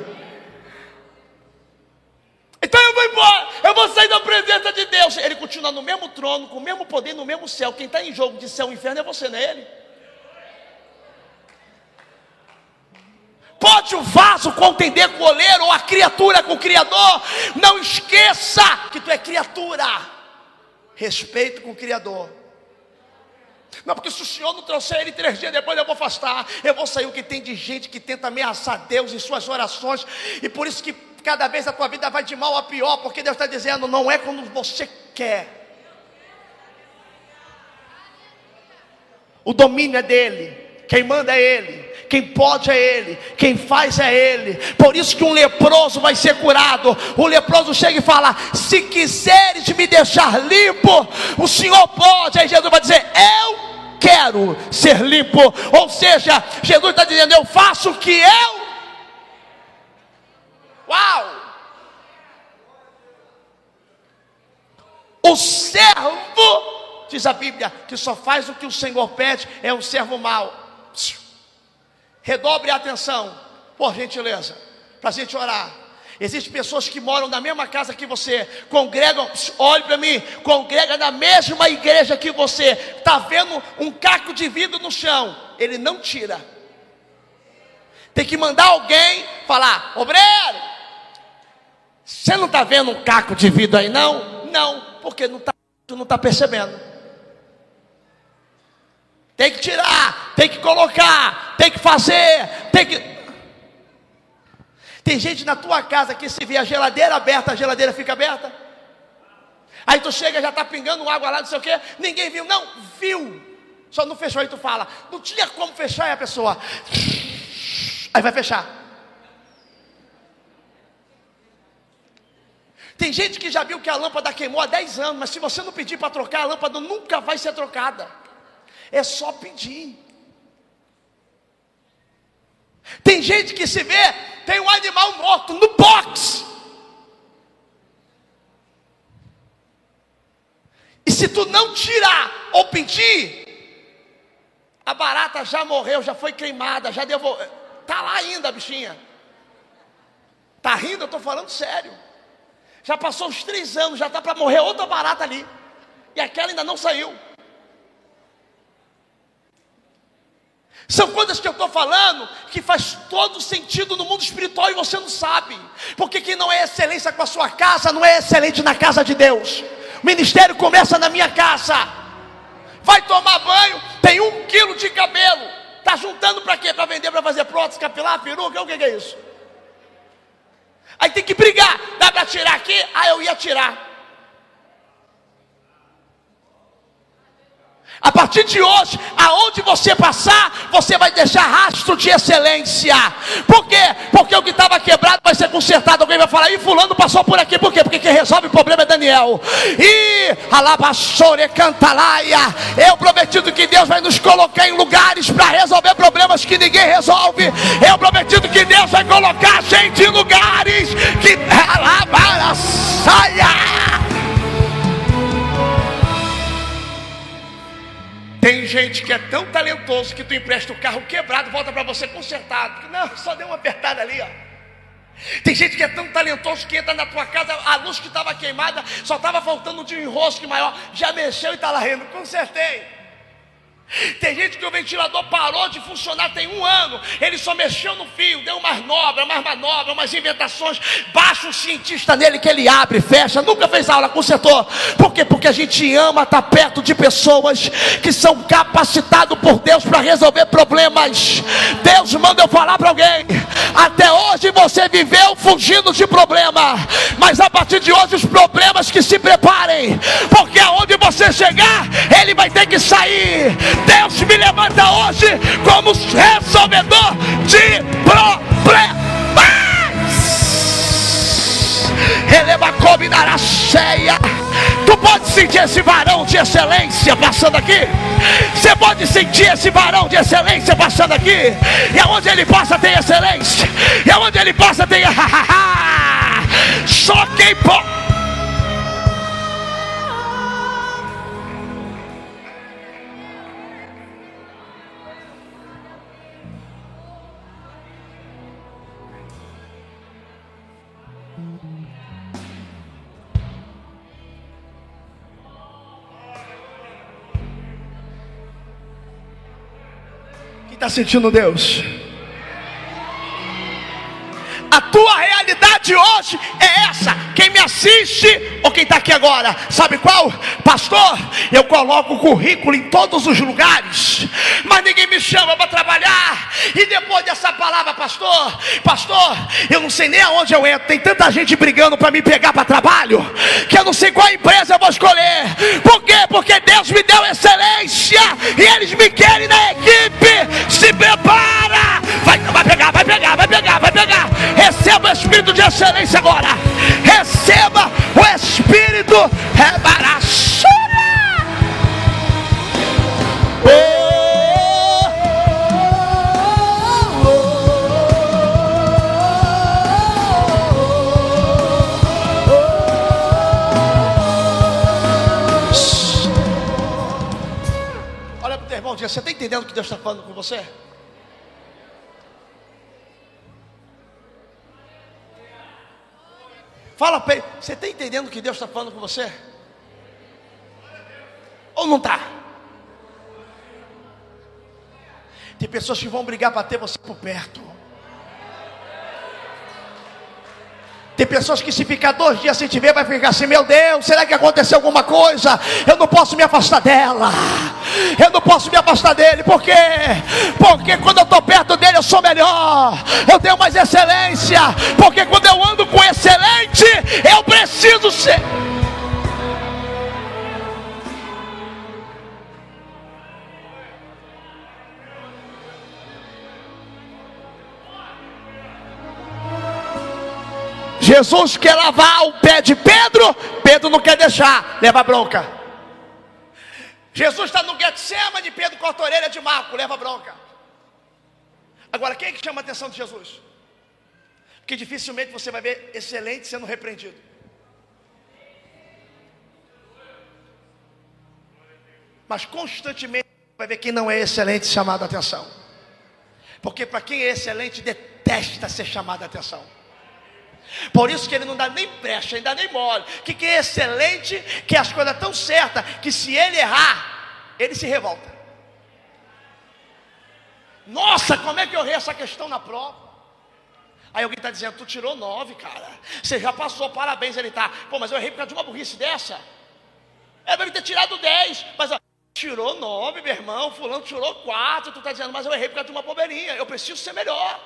Então eu vou embora, eu vou sair da presença de Deus. Ele continua no mesmo trono, com o mesmo poder, no mesmo céu. Quem está em jogo de céu e inferno é você, não é Ele? Pode o vaso contender com o oleiro ou a criatura com o Criador? Não esqueça que tu é criatura. Respeito com o Criador. Não, porque se o Senhor não trouxer ele três dias depois, eu vou afastar. Eu vou sair o que tem de gente que tenta ameaçar Deus em suas orações. E por isso que cada vez a tua vida vai de mal a pior, porque Deus está dizendo, não é quando você quer. O domínio é dele, quem manda é ele. Quem pode é Ele, quem faz é Ele. Por isso que um leproso vai ser curado. O leproso chega e fala: Se quiseres me deixar limpo, o Senhor pode. Aí Jesus vai dizer: Eu quero ser limpo. Ou seja, Jesus está dizendo: Eu faço o que eu. Uau! O servo, diz a Bíblia, que só faz o que o Senhor pede, é um servo mau. Redobre a atenção, por gentileza, para a gente orar. Existem pessoas que moram na mesma casa que você, congregam, olhe para mim, congrega na mesma igreja que você, está vendo um caco de vidro no chão, ele não tira. Tem que mandar alguém falar, obreiro, você não está vendo um caco de vidro aí não? Não, porque não está não está percebendo. Tem que tirar, tem que colocar, tem que fazer, tem que tem gente na tua casa que se vê a geladeira aberta, a geladeira fica aberta. Aí tu chega, já está pingando água lá, não sei o quê. Ninguém viu, não, viu. Só não fechou, aí tu fala, não tinha como fechar, e a pessoa. Aí vai fechar. Tem gente que já viu que a lâmpada queimou há 10 anos, mas se você não pedir para trocar, a lâmpada nunca vai ser trocada. É só pedir. Tem gente que se vê, tem um animal morto no box. E se tu não tirar ou pedir, a barata já morreu, já foi queimada, já devolveu. Tá lá ainda, bichinha. Tá rindo? Eu estou falando sério. Já passou uns três anos, já tá para morrer outra barata ali. E aquela ainda não saiu. São coisas que eu estou falando que faz todo sentido no mundo espiritual e você não sabe. Porque quem não é excelência com a sua casa não é excelente na casa de Deus. O ministério começa na minha casa. Vai tomar banho, tem um quilo de cabelo. Está juntando para quê? Para vender, para fazer prótese, capilar, peruca? O que, é isso? Aí tem que brigar. Dá para tirar aqui? Ah, eu ia tirar. A partir de hoje, aonde você passar, você vai deixar rastro de excelência. Por quê? Porque o que estava quebrado vai ser consertado. Alguém vai falar, e fulano passou por aqui, por quê? Porque quem resolve o problema é Daniel. E alabassore cantalaia. Eu prometido que Deus vai nos colocar em lugares para resolver problemas que ninguém resolve. Eu prometido que Deus vai colocar a gente em lugares que saia. Tem gente que é tão talentoso que tu empresta o carro quebrado, volta para você consertado. Não, só deu uma apertada ali, ó. Tem gente que é tão talentoso que entra na tua casa, a luz que estava queimada, só estava faltando de um enrosque maior, já mexeu e está lá rindo, consertei. Tem gente que o ventilador parou de funcionar tem um ano, ele só mexeu no fio, deu umas novas, umas manobras, umas inventações. Baixa um cientista nele que ele abre, fecha, nunca fez aula, consertou. Por quê? Porque a gente ama estar perto de pessoas que são capacitados por Deus para resolver problemas. Deus manda eu falar para alguém. Até hoje você viveu fugindo de problema, mas a partir de hoje os problemas que se preparem, porque aonde você chegar, ele vai ter que sair Deus me levanta hoje como resolvedor de problemas. Eleva combinará cheia. Tu pode sentir esse varão de excelência passando aqui. Você pode sentir esse varão de excelência passando aqui. E aonde ele passa tem excelência. E aonde ele passa tem. Só quem pode. Está sentindo Deus? A tua realidade hoje é essa. Quem me assiste ou quem está aqui agora, sabe qual? Pastor, eu coloco o currículo em todos os lugares, mas ninguém me chama para trabalhar. E depois dessa palavra, pastor, pastor, eu não sei nem aonde eu entro. Tem tanta gente brigando para me pegar para trabalho, que eu não sei qual empresa eu vou escolher. Por quê? Porque Deus me deu excelência e eles me querem na equipe. Se prepara, vai, vai pegar, vai pegar, vai pegar, vai pegar. Receba o espírito de excelência agora. Receba o espírito rebaraçura. Olha para o irmão, você está entendendo o que Deus está falando com você? Fala para ele, você está entendendo o que Deus está falando com você? Ou não está? Tem pessoas que vão brigar para ter você por perto. Tem pessoas que se ficar dois dias sem te ver, vai ficar assim, meu Deus, será que aconteceu alguma coisa? Eu não posso me afastar dela. Eu não posso me afastar dele. Por quê? Porque quando eu estou perto dele, eu sou melhor. Eu tenho mais excelência. Porque quando eu ando com excelente, eu preciso ser. Jesus quer lavar o pé de Pedro, Pedro não quer deixar, leva bronca. Jesus está no Getsemane, Pedro corta a orelha de Marco, leva bronca. Agora, quem é que chama a atenção de Jesus? Porque dificilmente você vai ver excelente sendo repreendido. Mas constantemente vai ver quem não é excelente chamado a atenção. Porque para quem é excelente, detesta ser chamado a atenção. Por isso que ele não dá nem brecha, ainda nem mole. Que quem é excelente, que as coisas tão certas, que se ele errar, ele se revolta. Nossa, como é que eu errei essa questão na prova? Aí alguém está dizendo, tu tirou nove, cara. Você já passou, parabéns. Ele está, pô, mas eu errei por causa de uma burrice dessa. É, deve ter tirado dez. Mas ó, tirou nove, meu irmão. Fulano tirou quatro. Tu está dizendo, mas eu errei por causa de uma bobeirinha. Eu preciso ser melhor.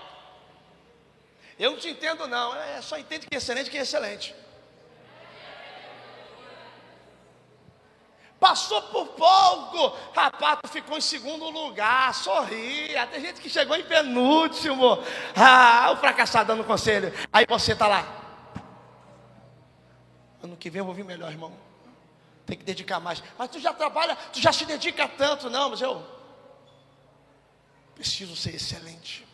Eu não te entendo, não. É, só entende que é excelente, que é excelente. Passou por pouco, rapaz, ficou em segundo lugar, sorria. Tem gente que chegou em penúltimo. Ah, o fracassado dando conselho. Aí você está lá. Ano que vem eu vou vir melhor, irmão. Tem que dedicar mais. Mas tu já trabalha, tu já se dedica tanto, não, mas eu preciso ser excelente.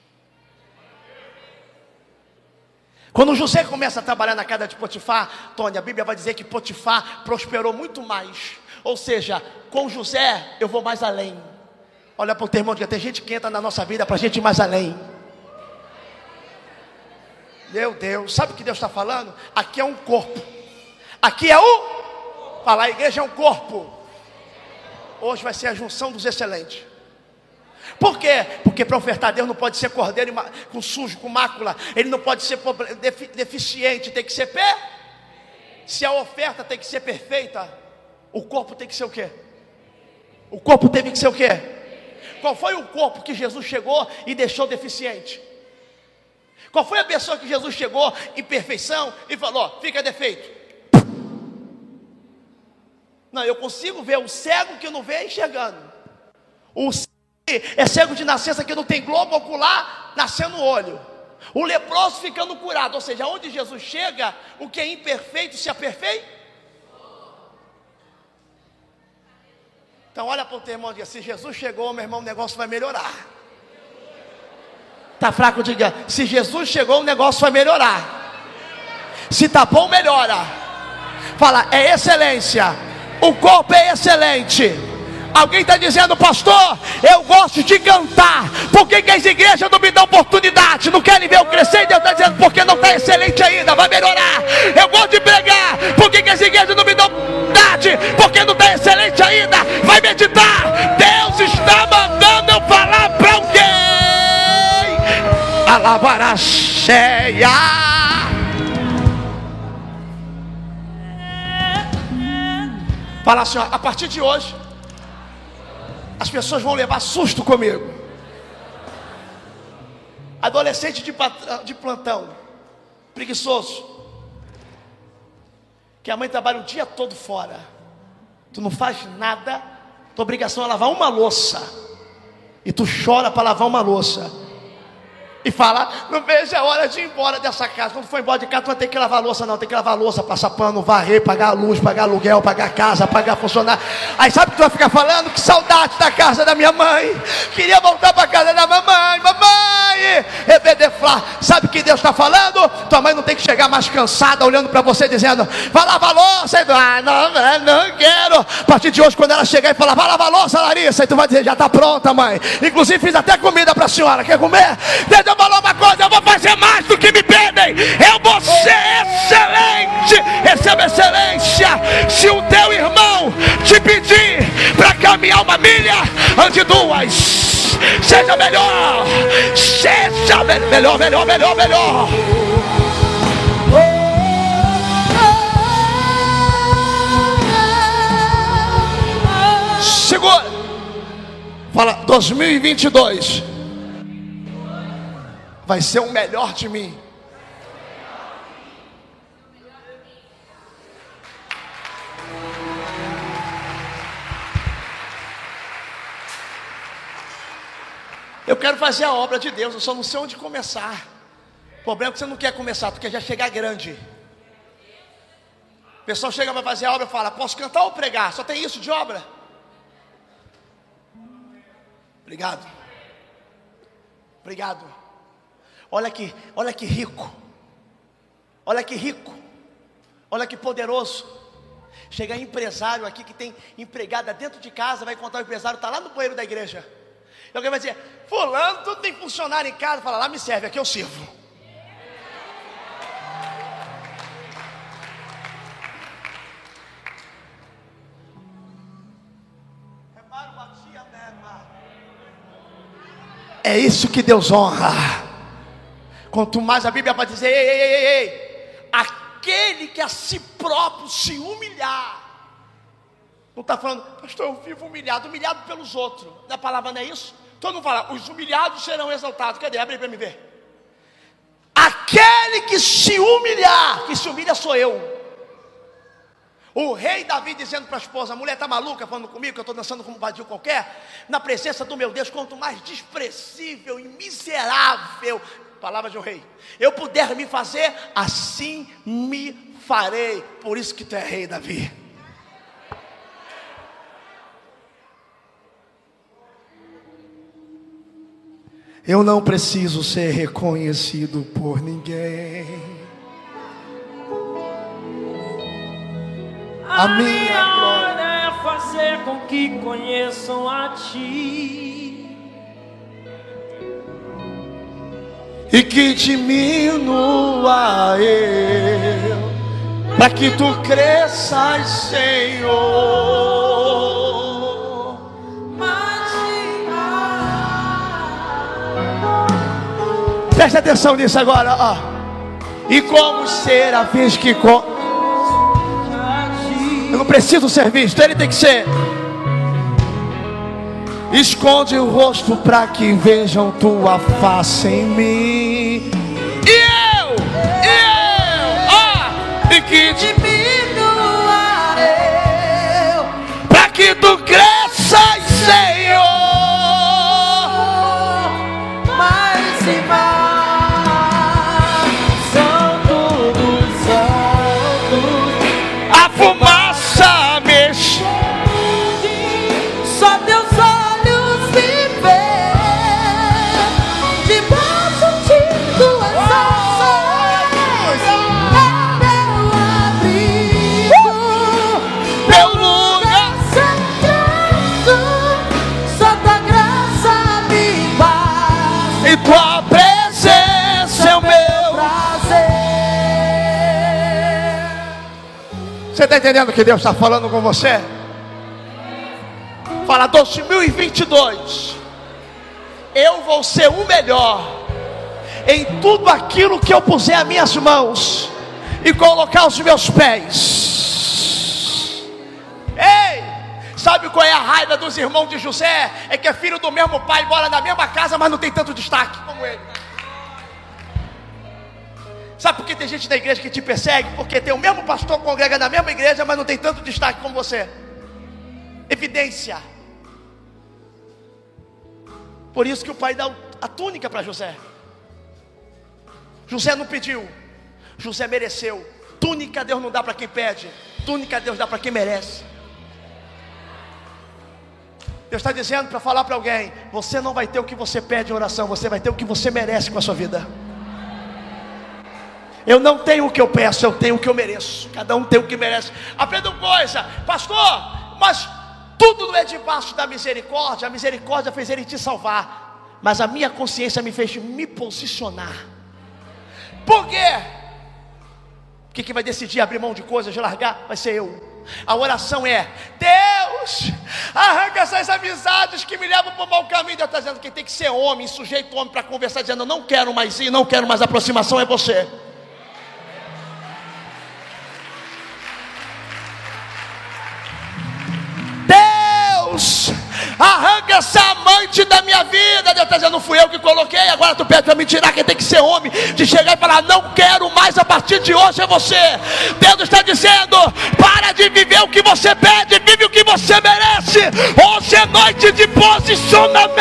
Quando José começa a trabalhar na casa de Potifar, Tony, a Bíblia vai dizer que Potifar prosperou muito mais ou seja, com José eu vou mais além. Olha para o teu irmão, tem gente que entra na nossa vida para a gente ir mais além. Meu Deus, sabe o que Deus está falando? Aqui é um corpo. Aqui é o. Falar, a igreja é um corpo. Hoje vai ser a junção dos excelentes. Por quê? Porque para ofertar a Deus não pode ser cordeiro com sujo, com mácula. Ele não pode ser deficiente, tem que ser pé. Se a oferta tem que ser perfeita, o corpo tem que ser o quê? O corpo teve que ser o quê? Qual foi o corpo que Jesus chegou e deixou deficiente? Qual foi a pessoa que Jesus chegou em perfeição e falou: fica defeito? Não, eu consigo ver o cego que não vê enxergando. O é cego de nascença que não tem globo ocular nascendo o olho. O leproso ficando curado. Ou seja, onde Jesus chega, o que é imperfeito se aperfeita. Então olha para o teu irmão e diga, se Jesus chegou, meu irmão, o negócio vai melhorar. Está fraco, diga, se Jesus chegou, o negócio vai melhorar. Se está bom, melhora. Fala, é excelência. O corpo é excelente. Alguém está dizendo, pastor, eu gosto de cantar. Por que, que as igrejas não me dão oportunidade? Não querem ver eu crescer? Deus está dizendo, porque não está excelente ainda, vai melhorar. Eu gosto de pregar. Por que, que as igrejas não me dão oportunidade? Porque não está excelente ainda. Vai meditar. Deus está mandando eu falar para alguém. A cheia. Fala assim, ó, a partir de hoje as pessoas vão levar susto comigo. Adolescente de, de plantão, preguiçoso, que a mãe trabalha o dia todo fora, tu não faz nada, tua obrigação é lavar uma louça, e tu chora para lavar uma louça e fala: Não vejo a hora de ir embora dessa casa. Quando for embora de casa, tu vai ter que lavar louça, não. Tem que lavar louça, passar pano, varrer, pagar luz, pagar aluguel, pagar casa, pagar funcionário. Aí sabe o que tu vai ficar falando? Que saudade da casa da minha mãe. Queria voltar para casa da mamãe. Mamãe, rebedeflar. Sabe o que Deus está falando? Tua mãe não tem que chegar mais cansada, olhando para você, dizendo: Vai lavar louça. E, ah, não, não quero. A partir de hoje, quando ela chegar e falar: Vai lavar louça, Larissa. Aí tu vai dizer: Já está pronta, mãe. Inclusive, fiz até comida para a senhora. Quer comer? Falou uma coisa: eu vou fazer mais do que me pedem. Eu vou ser excelente. Receba excelência. Se o teu irmão te pedir para caminhar uma milha, ande duas. Seja melhor. Seja me melhor, melhor, melhor, melhor. Segura. Fala 2022 vai ser o melhor de mim. Eu quero fazer a obra de Deus, eu só não sei onde começar. O problema é que você não quer começar, quer já chegar grande. O pessoal chega para fazer a obra e fala: Posso cantar ou pregar? Só tem isso de obra? Obrigado. Obrigado. Olha que, olha que rico. Olha que rico. Olha que poderoso. Chega empresário aqui que tem empregada dentro de casa, vai contar o empresário, está lá no banheiro da igreja. E alguém vai dizer, fulano, tudo tem funcionário em casa, fala, lá me serve, aqui eu sirvo. É isso que Deus honra. Quanto mais a Bíblia vai dizer, ei, ei, ei, ei, aquele que a si próprio se humilhar. Não está falando, pastor, eu vivo humilhado, humilhado pelos outros. Na palavra não é isso? Todo mundo fala, os humilhados serão exaltados. Cadê? Abre para me ver. Aquele que se humilhar, que se humilha sou eu. O rei Davi dizendo para a esposa: a mulher está maluca falando comigo, que eu estou dançando como um vadio qualquer. Na presença do meu Deus, quanto mais desprezível e miserável, palavra de um rei, eu puder me fazer, assim me farei. Por isso que tu é rei, Davi. Eu não preciso ser reconhecido por ninguém. A minha glória é fazer com que conheçam a Ti. E que diminua eu, para que tu cresças, Senhor. Presta atenção nisso agora, ó. E como serafins que. Com... Eu não preciso ser visto, ele tem que ser. Esconde o rosto para que vejam tua face em mim. E eu, e eu, ó, e que diminua eu, para que tu cresças, está entendendo que Deus está falando com você? Fala 2022. Eu vou ser o melhor em tudo aquilo que eu puser as minhas mãos e colocar os meus pés. Ei! Sabe qual é a raiva dos irmãos de José? É que é filho do mesmo pai, mora na mesma casa, mas não tem tanto destaque como ele. Sabe por que tem gente da igreja que te persegue? Porque tem o mesmo pastor congrega na mesma igreja, mas não tem tanto destaque como você. Evidência. Por isso que o pai dá a túnica para José. José não pediu, José mereceu. Túnica Deus não dá para quem pede, túnica Deus dá para quem merece. Deus está dizendo para falar para alguém: você não vai ter o que você pede em oração, você vai ter o que você merece com a sua vida. Eu não tenho o que eu peço, eu tenho o que eu mereço. Cada um tem o que merece. Aprenda uma coisa, pastor, mas tudo não é debaixo da misericórdia. A misericórdia fez ele te salvar. Mas a minha consciência me fez me posicionar. Por quê? Porque quem vai decidir abrir mão de coisas, de largar, vai ser eu. A oração é: Deus, arranca essas amizades que me levam para o mau caminho. Deus está dizendo que tem que ser homem, sujeito homem para conversar, dizendo: Eu não quero mais ir, não quero mais aproximação, é você. Está dizendo, não fui eu que coloquei. Agora tu pede para me tirar. Quem tem que ser homem, de chegar e falar, não quero mais a partir de hoje é você. Deus está dizendo, para de viver o que você pede, vive o que você merece. Hoje é noite de posicionamento.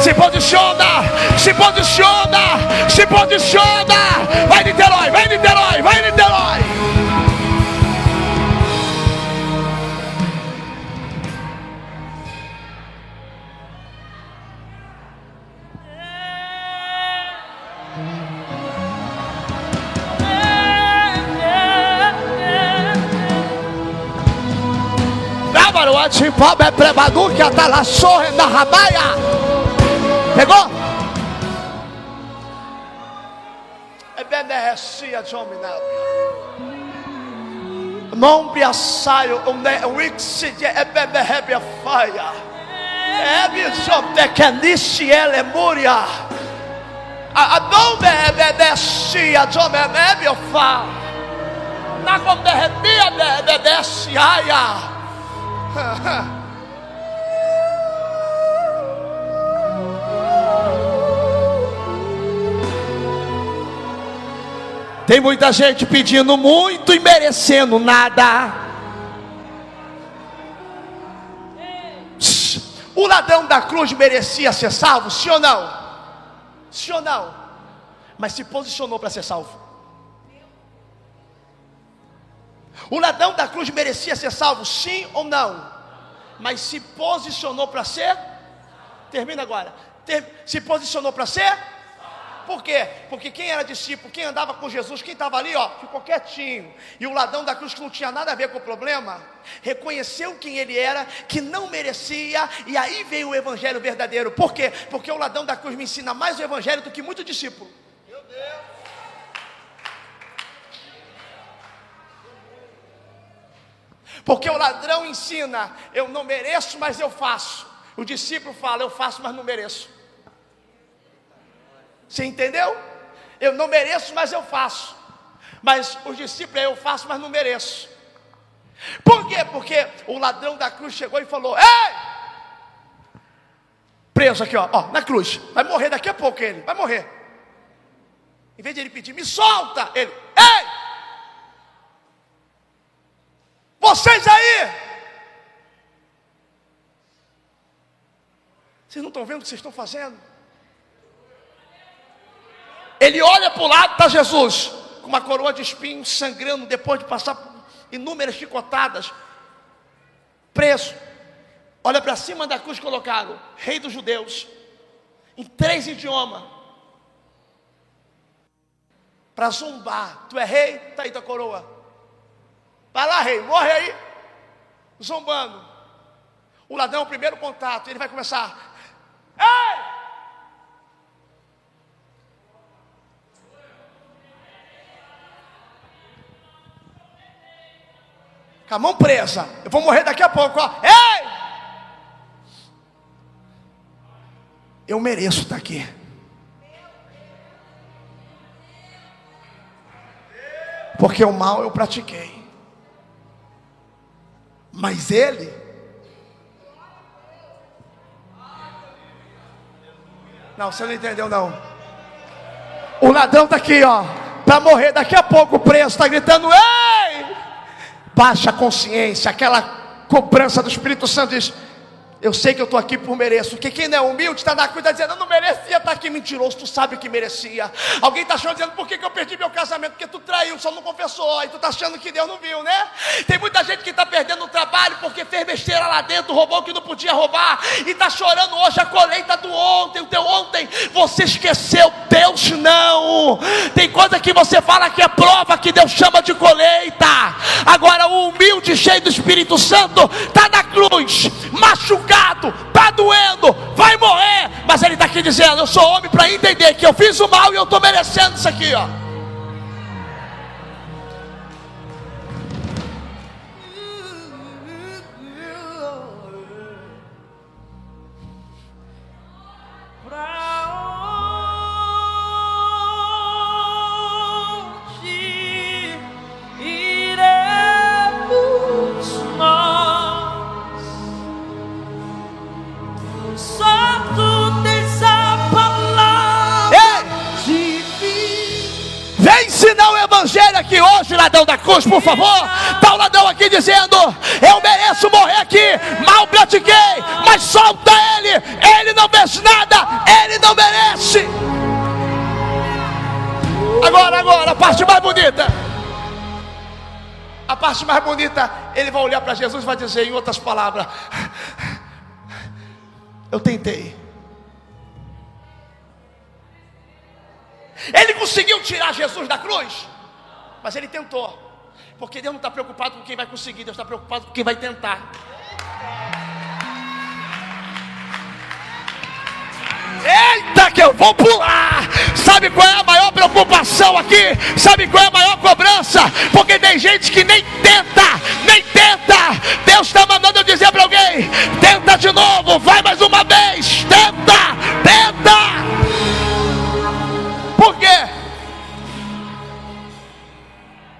Se posiciona, se posiciona, se posiciona. Vai Niterói, vai Niterói, vai Niterói. Pegou? É bem de hominado. Não piaçaio, o wixi é bem rebe a faia. É bicho de canici ele muria. A não bebe descia de hominado eu falo. Na como derretia de desce aia. Tem muita gente pedindo muito e merecendo nada. O ladrão da cruz merecia ser salvo, sim ou não? Sim ou não? Mas se posicionou para ser salvo. O ladrão da cruz merecia ser salvo, sim ou não? Mas se posicionou para ser? Termina agora. Se posicionou para ser? Por quê? Porque quem era discípulo, quem andava com Jesus, quem estava ali, ó, ficou quietinho. E o ladrão da cruz, que não tinha nada a ver com o problema, reconheceu quem ele era, que não merecia, e aí veio o evangelho verdadeiro. Por quê? Porque o ladrão da cruz me ensina mais o evangelho do que muito discípulo. Meu Deus. Porque o ladrão ensina, eu não mereço, mas eu faço. O discípulo fala, eu faço, mas não mereço. Você entendeu? Eu não mereço, mas eu faço. Mas o discípulo é eu faço, mas não mereço. Por quê? Porque o ladrão da cruz chegou e falou: Ei! Preso aqui, ó, ó, na cruz. Vai morrer daqui a pouco ele, vai morrer. Em vez de ele pedir, me solta, ele, ei! Vocês aí! Vocês não estão vendo o que vocês estão fazendo? Ele olha para o lado, está Jesus, com uma coroa de espinhos, sangrando, depois de passar por inúmeras chicotadas, preso. Olha para cima da cruz colocado, Rei dos Judeus, em três idiomas, para zombar. Tu é rei, está aí tua coroa. Vai lá, rei, morre aí, zombando. O ladrão é o primeiro contato, ele vai começar. Ei! Com a mão presa, eu vou morrer daqui a pouco, ó. Ei! Eu mereço estar aqui. Porque o mal eu pratiquei. Mas ele Não, você não entendeu não. O ladrão está aqui, ó, para morrer daqui a pouco. Preso está gritando: Ei! Baixa a consciência, aquela cobrança do Espírito Santo diz: eu sei que eu estou aqui por mereço. Porque quem não é humilde está na cruz está dizendo, eu não merecia estar aqui mentiroso, tu sabe que merecia. Alguém está achando dizendo, por que, que eu perdi meu casamento? Porque tu traiu, só não confessou. E tu está achando que Deus não viu, né? Tem muita gente que está perdendo o trabalho porque fez besteira lá dentro, roubou o que não podia roubar. E está chorando hoje a colheita do ontem, o teu ontem. Você esqueceu, Deus não. Tem coisa que você fala que é prova que Deus chama de colheita. Agora o humilde, cheio do Espírito Santo, está na cruz, machucado machucado, está doendo, vai morrer. Mas ele está aqui dizendo: Eu sou homem para entender que eu fiz o mal e eu estou merecendo isso aqui, ó. Evangelho aqui hoje, ladrão da cruz, por favor. Está o ladrão aqui dizendo: Eu mereço morrer aqui, mal pratiquei, mas solta ele, ele não fez nada, ele não merece. Agora, agora, a parte mais bonita. A parte mais bonita, ele vai olhar para Jesus e vai dizer, em outras palavras: Eu tentei. Ele conseguiu tirar Jesus da cruz? mas ele tentou. Porque Deus não está preocupado com quem vai conseguir, Deus está preocupado com quem vai tentar. Eita, que eu vou pular! Sabe qual é a maior preocupação aqui? Sabe qual é a maior cobrança? Porque tem gente que nem tenta, nem tenta. Deus está mandando eu dizer para alguém: tenta de novo, vai mais uma vez, tenta, tenta. Por quê?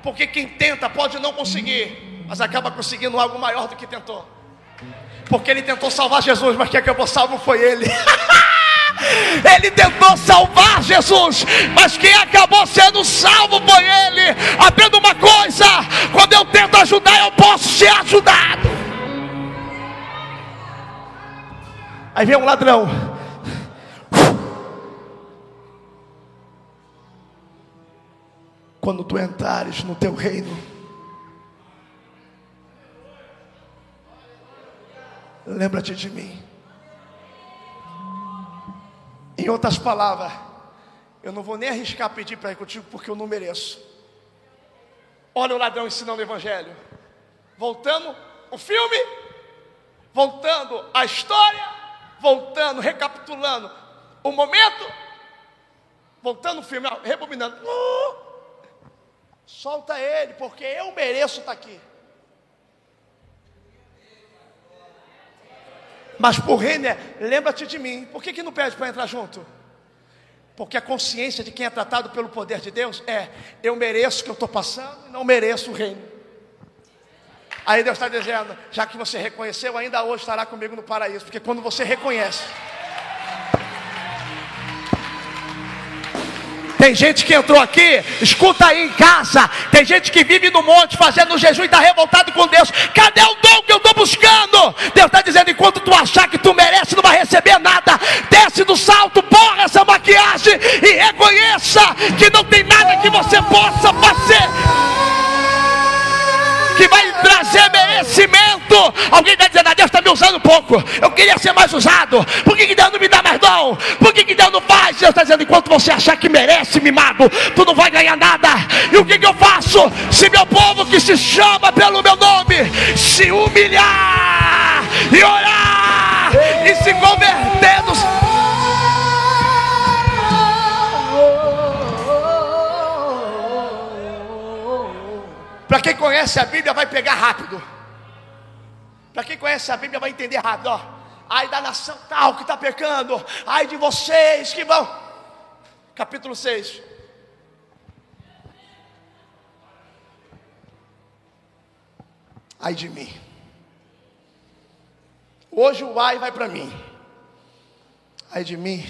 Porque quem tenta pode não conseguir, mas acaba conseguindo algo maior do que tentou. Porque ele tentou salvar Jesus, mas quem acabou salvo foi ele. Ele tentou salvar Jesus, mas quem acabou sendo salvo foi ele. Aprenda uma coisa: quando eu tento ajudar, eu posso ser ajudado. Aí vem um ladrão. Quando tu entrares no teu reino, lembra-te de mim. Em outras palavras, eu não vou nem arriscar pedir para ir contigo porque eu não mereço. Olha o ladrão ensinando o evangelho. Voltando o filme, voltando a história, voltando, recapitulando o momento, voltando o filme, ó, rebobinando. Uh, solta ele, porque eu mereço estar aqui. Mas por reino é, lembra-te de mim. Por que, que não pede para entrar junto? Porque a consciência de quem é tratado pelo poder de Deus é: eu mereço o que eu estou passando e não mereço o reino. Aí Deus está dizendo: já que você reconheceu, ainda hoje estará comigo no paraíso. Porque quando você reconhece, Tem gente que entrou aqui, escuta aí em casa. Tem gente que vive no monte fazendo jejum e está revoltado com Deus. Cadê o dom que eu estou buscando? Deus está dizendo: enquanto tu achar que tu merece, não vai receber nada. Desce do salto, porra essa maquiagem e reconheça que não tem nada que você possa fazer que vai trazer merecimento. Alguém está dizendo, ah, Deus está me usando pouco. Eu queria ser mais usado. Por que, que Deus não me dá mais dom? Por que, que Deus não faz? Deus está dizendo, enquanto você achar que merece, mimado, tu não vai ganhar nada. E o que, que eu faço? Se meu povo que se chama pelo meu nome se humilhar e orar e se converter nos Para quem conhece a Bíblia, vai pegar rápido. Para quem conhece a Bíblia, vai entender rápido. Ó. Ai da nação tal que está pecando. Ai de vocês que vão. Capítulo 6. Ai de mim. Hoje o ai vai para mim. Ai de mim.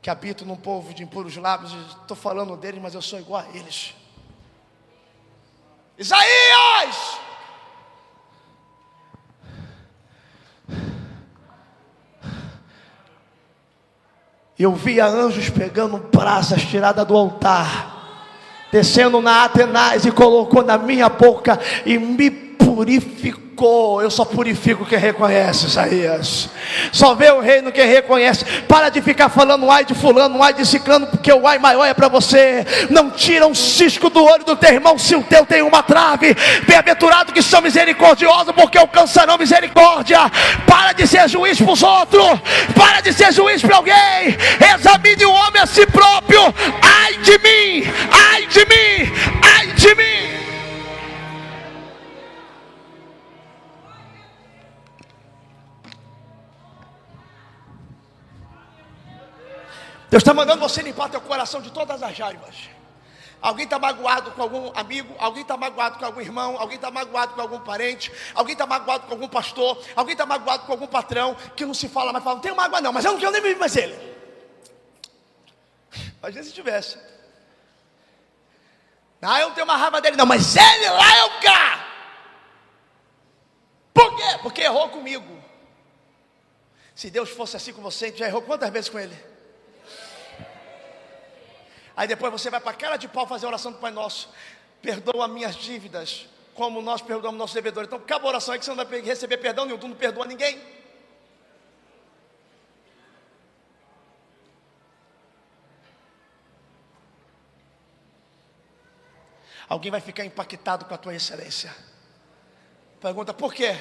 Que habito num povo de impuros lábios. Estou falando deles, mas eu sou igual a eles. Isaías! Eu via anjos pegando brasas tiradas do altar, descendo na Atenais e colocou na minha boca e me purificou. Eu só purifico quem reconhece, Isaías. Só vê o reino quem reconhece. Para de ficar falando ai de fulano, ai de ciclano, porque o ai maior é para você. Não tira um cisco do olho do teu irmão se o teu tem uma trave. Bem-aventurado que são misericordiosos, porque alcançarão misericórdia. Para de ser juiz para os outros. Para de ser juiz para alguém. Examine o homem a si próprio. Ai de mim, ai de mim, ai de mim. Deus está mandando você limpar teu coração de todas as raivas. Alguém está magoado com algum amigo, alguém está magoado com algum irmão, alguém está magoado com algum parente, alguém está magoado com algum pastor, alguém está magoado com algum patrão, que não se fala mais, fala, não tenho mágoa não, mas eu não quero nem viver mais ele. Imagina se tivesse. Ah, eu tenho uma raiva dele, não, mas ele lá eu cá. Por quê? Porque errou comigo. Se Deus fosse assim com você, já errou quantas vezes com ele? Aí depois você vai para cara de pau fazer a oração do Pai Nosso. Perdoa minhas dívidas, como nós perdoamos nossos devedores. Então, acaba a oração aí que você não vai receber perdão nenhum, tu não perdoa ninguém. Alguém vai ficar impactado com a tua excelência. Pergunta por quê?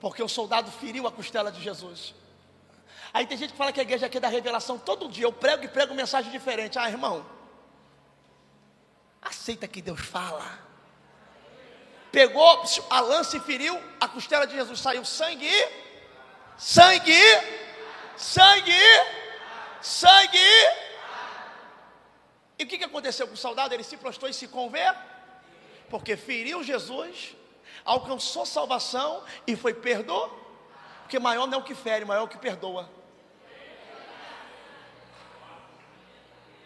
Porque o soldado feriu a costela de Jesus. Aí tem gente que fala que a igreja aqui é da revelação. Todo dia eu prego e prego mensagem diferente. Ah, irmão, aceita que Deus fala. Pegou a lança e feriu a costela de Jesus. Saiu sangue, sangue, sangue, sangue. E o que, que aconteceu com o soldado? Ele se prostrou e se conver, porque feriu Jesus, alcançou salvação e foi perdoado. Porque maior não é o que fere, maior é o que perdoa.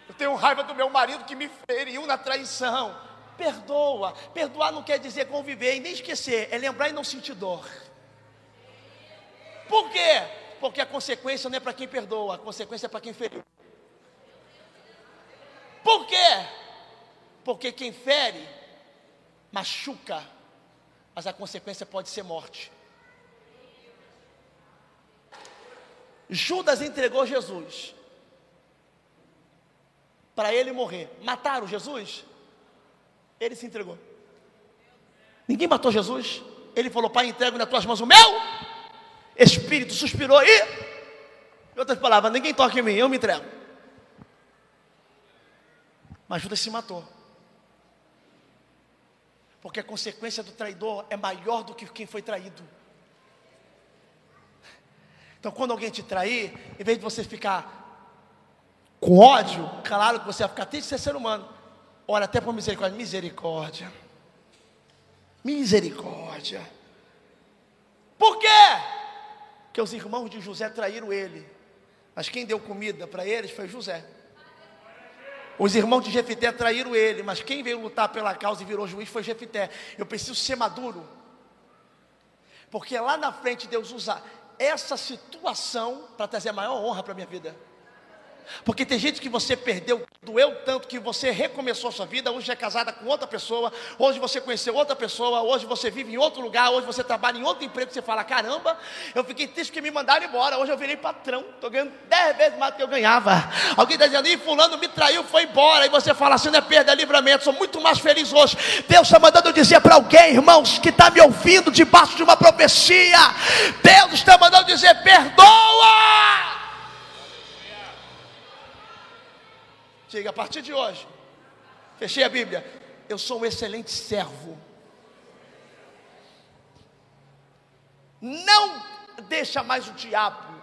Eu tenho raiva do meu marido que me feriu na traição. Perdoa. Perdoar não quer dizer conviver e nem esquecer, é lembrar e não sentir dor. Por quê? Porque a consequência não é para quem perdoa, a consequência é para quem feriu. Por quê? Porque quem fere machuca, mas a consequência pode ser morte. Judas entregou Jesus para ele morrer. Mataram Jesus? Ele se entregou. Ninguém matou Jesus. Ele falou: Pai, entrego nas tuas mãos o meu. Espírito suspirou e, em outras palavras, ninguém toca em mim, eu me entrego. Mas Judas se matou. Porque a consequência do traidor é maior do que quem foi traído. Então, quando alguém te trair, em vez de você ficar com ódio, claro que você vai ficar triste ser ser humano. Ora até por misericórdia. Misericórdia. Misericórdia. Por quê? Porque os irmãos de José traíram ele. Mas quem deu comida para eles foi José. Os irmãos de Jefité traíram ele, mas quem veio lutar pela causa e virou juiz foi Jefité. Eu preciso ser maduro. Porque lá na frente Deus usa essa situação para trazer maior honra para a minha vida. Porque tem gente que você perdeu, doeu tanto que você recomeçou a sua vida, hoje é casada com outra pessoa, hoje você conheceu outra pessoa, hoje você vive em outro lugar, hoje você trabalha em outro emprego, você fala, caramba, eu fiquei triste porque me mandaram embora, hoje eu virei patrão, estou ganhando dez vezes mais do que eu ganhava. Alguém está dizendo, e fulano me traiu, foi embora, e você fala assim, não é perda, é livramento, sou muito mais feliz hoje. Deus está mandando dizer para alguém, irmãos, que está me ouvindo debaixo de uma profecia, Deus está mandando dizer, perdoa! Diga, a partir de hoje, fechei a Bíblia. Eu sou um excelente servo. Não deixa mais o diabo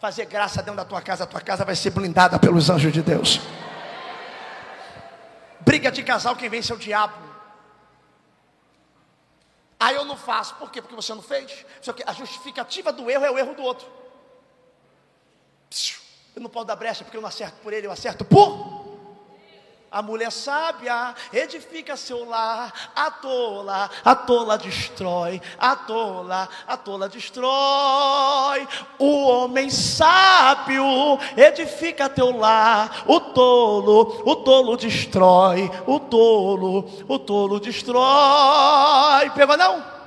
fazer graça dentro da tua casa. A tua casa vai ser blindada pelos anjos de Deus. Briga de casal, quem vence é o diabo. Aí eu não faço. Por quê? Porque você não fez. A justificativa do erro é o erro do outro. Eu não posso dar brecha porque eu não acerto por ele, eu acerto por a mulher sábia edifica seu lar, a tola, a tola destrói, a tola, a tola destrói. O homem sábio edifica teu lar, o tolo, o tolo destrói, o tolo, o tolo destrói. Pegou não?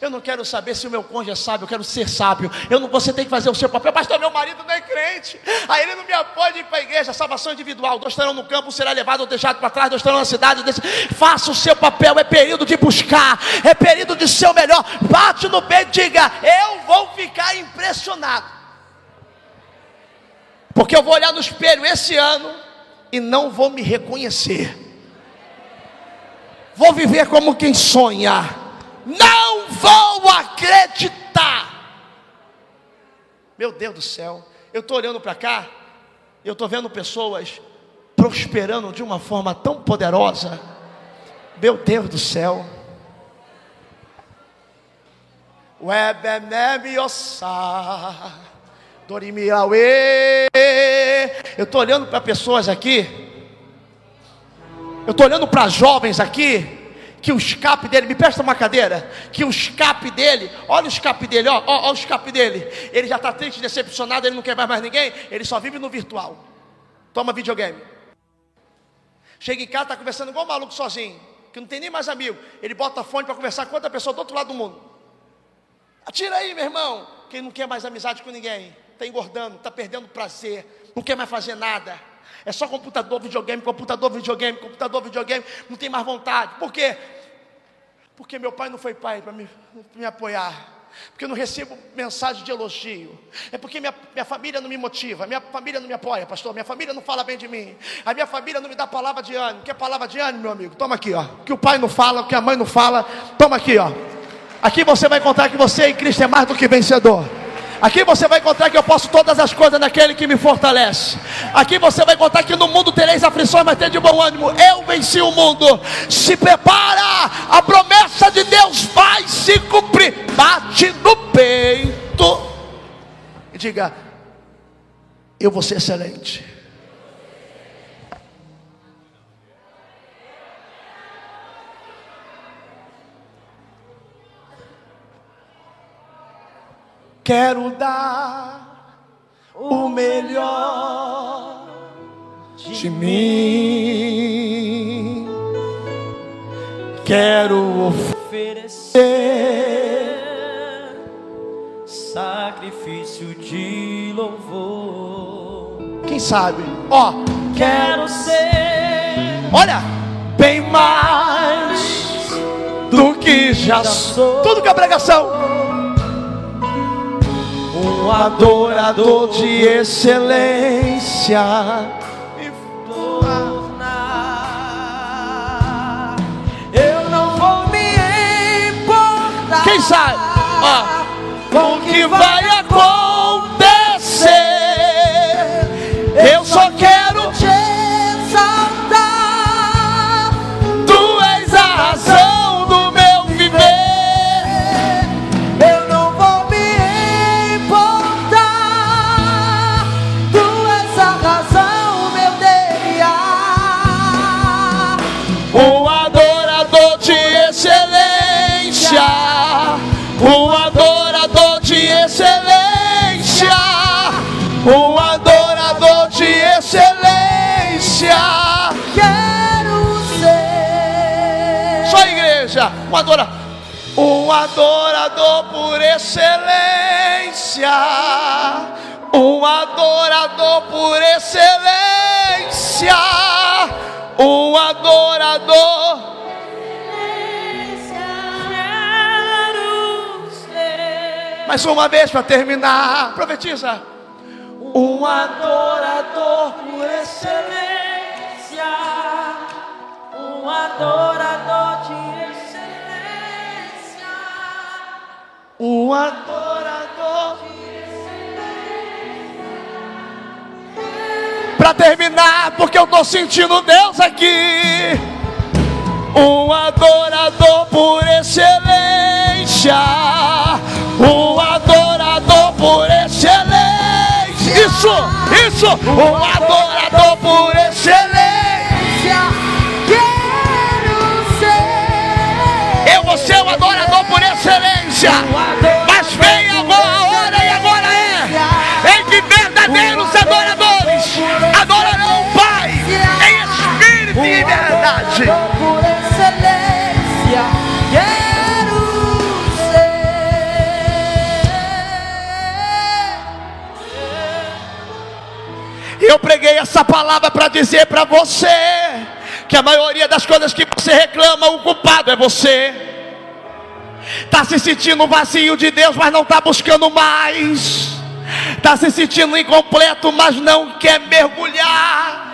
Eu não quero saber se o meu cônjuge é sábio, eu quero ser sábio. Eu não, você tem que fazer o seu papel. Pastor, meu marido não é crente. Aí ele não me apoia de ir para a igreja. Salvação individual. Dois estarão no campo, será levado ou deixado para trás. Dois estarão na cidade. Faça o seu papel. É período de buscar. É período de ser o melhor. Bate no peito e diga: Eu vou ficar impressionado. Porque eu vou olhar no espelho esse ano e não vou me reconhecer. Vou viver como quem sonha não vou acreditar. Meu Deus do céu, eu estou olhando para cá, eu estou vendo pessoas prosperando de uma forma tão poderosa. Meu Deus do céu. Eu estou olhando para pessoas aqui. Eu estou olhando para jovens aqui que o escape dele, me presta uma cadeira, que o escape dele, olha o escape dele, ó o escape dele, ele já está triste, decepcionado, ele não quer mais, mais ninguém, ele só vive no virtual, toma videogame, chega em casa, está conversando igual um maluco sozinho, que não tem nem mais amigo, ele bota fone para conversar com outra pessoa do outro lado do mundo, atira aí meu irmão, quem não quer mais amizade com ninguém, está engordando, está perdendo prazer, não quer mais fazer nada, é só computador, videogame, computador, videogame, computador, videogame, não tem mais vontade. Por quê? Porque meu pai não foi pai para me, me apoiar. Porque eu não recebo mensagem de elogio. É porque minha, minha família não me motiva. Minha família não me apoia, pastor. Minha família não fala bem de mim. A minha família não me dá palavra de ânimo. Quer palavra de ânimo, meu amigo? Toma aqui, ó. Que o pai não fala, que a mãe não fala. Toma aqui, ó. Aqui você vai encontrar que você em Cristo é mais do que vencedor. Aqui você vai encontrar que eu posso todas as coisas naquele que me fortalece. Aqui você vai encontrar que no mundo tereis aflições, mas tem de bom ânimo. Eu venci o mundo. Se prepara, a promessa de Deus vai se cumprir. Bate no peito e diga: Eu vou ser excelente. Quero dar o melhor de mim. Quero oferecer sacrifício de louvor. Quem sabe? Ó, Quero ser olha, bem mais do que já sou. Tudo que é pregação. Um adorador de excelência. Eu não vou me importar. Quem sabe? Ó, com o que vai acontecer. Eu só quero Um adorador de excelência. Um adorador de excelência. Um adorador de excelência. Quero ser. Só igreja. Um adorador. Um adorador por excelência. Um adorador por excelência. Um adorador. Mais uma vez para terminar. Profetiza. Um adorador por excelência, um adorador de excelência. Um adorador. Para terminar, porque eu tô sentindo Deus aqui. Um adorador por excelência. Um adorador por excelência. Isso, isso. Um adorador por excelência. Quero ser. Eu vou ser um adorador por excelência. Eu preguei essa palavra para dizer para você que a maioria das coisas que você reclama, o culpado é você. Está se sentindo vazio de Deus, mas não está buscando mais. Está se sentindo incompleto, mas não quer mergulhar.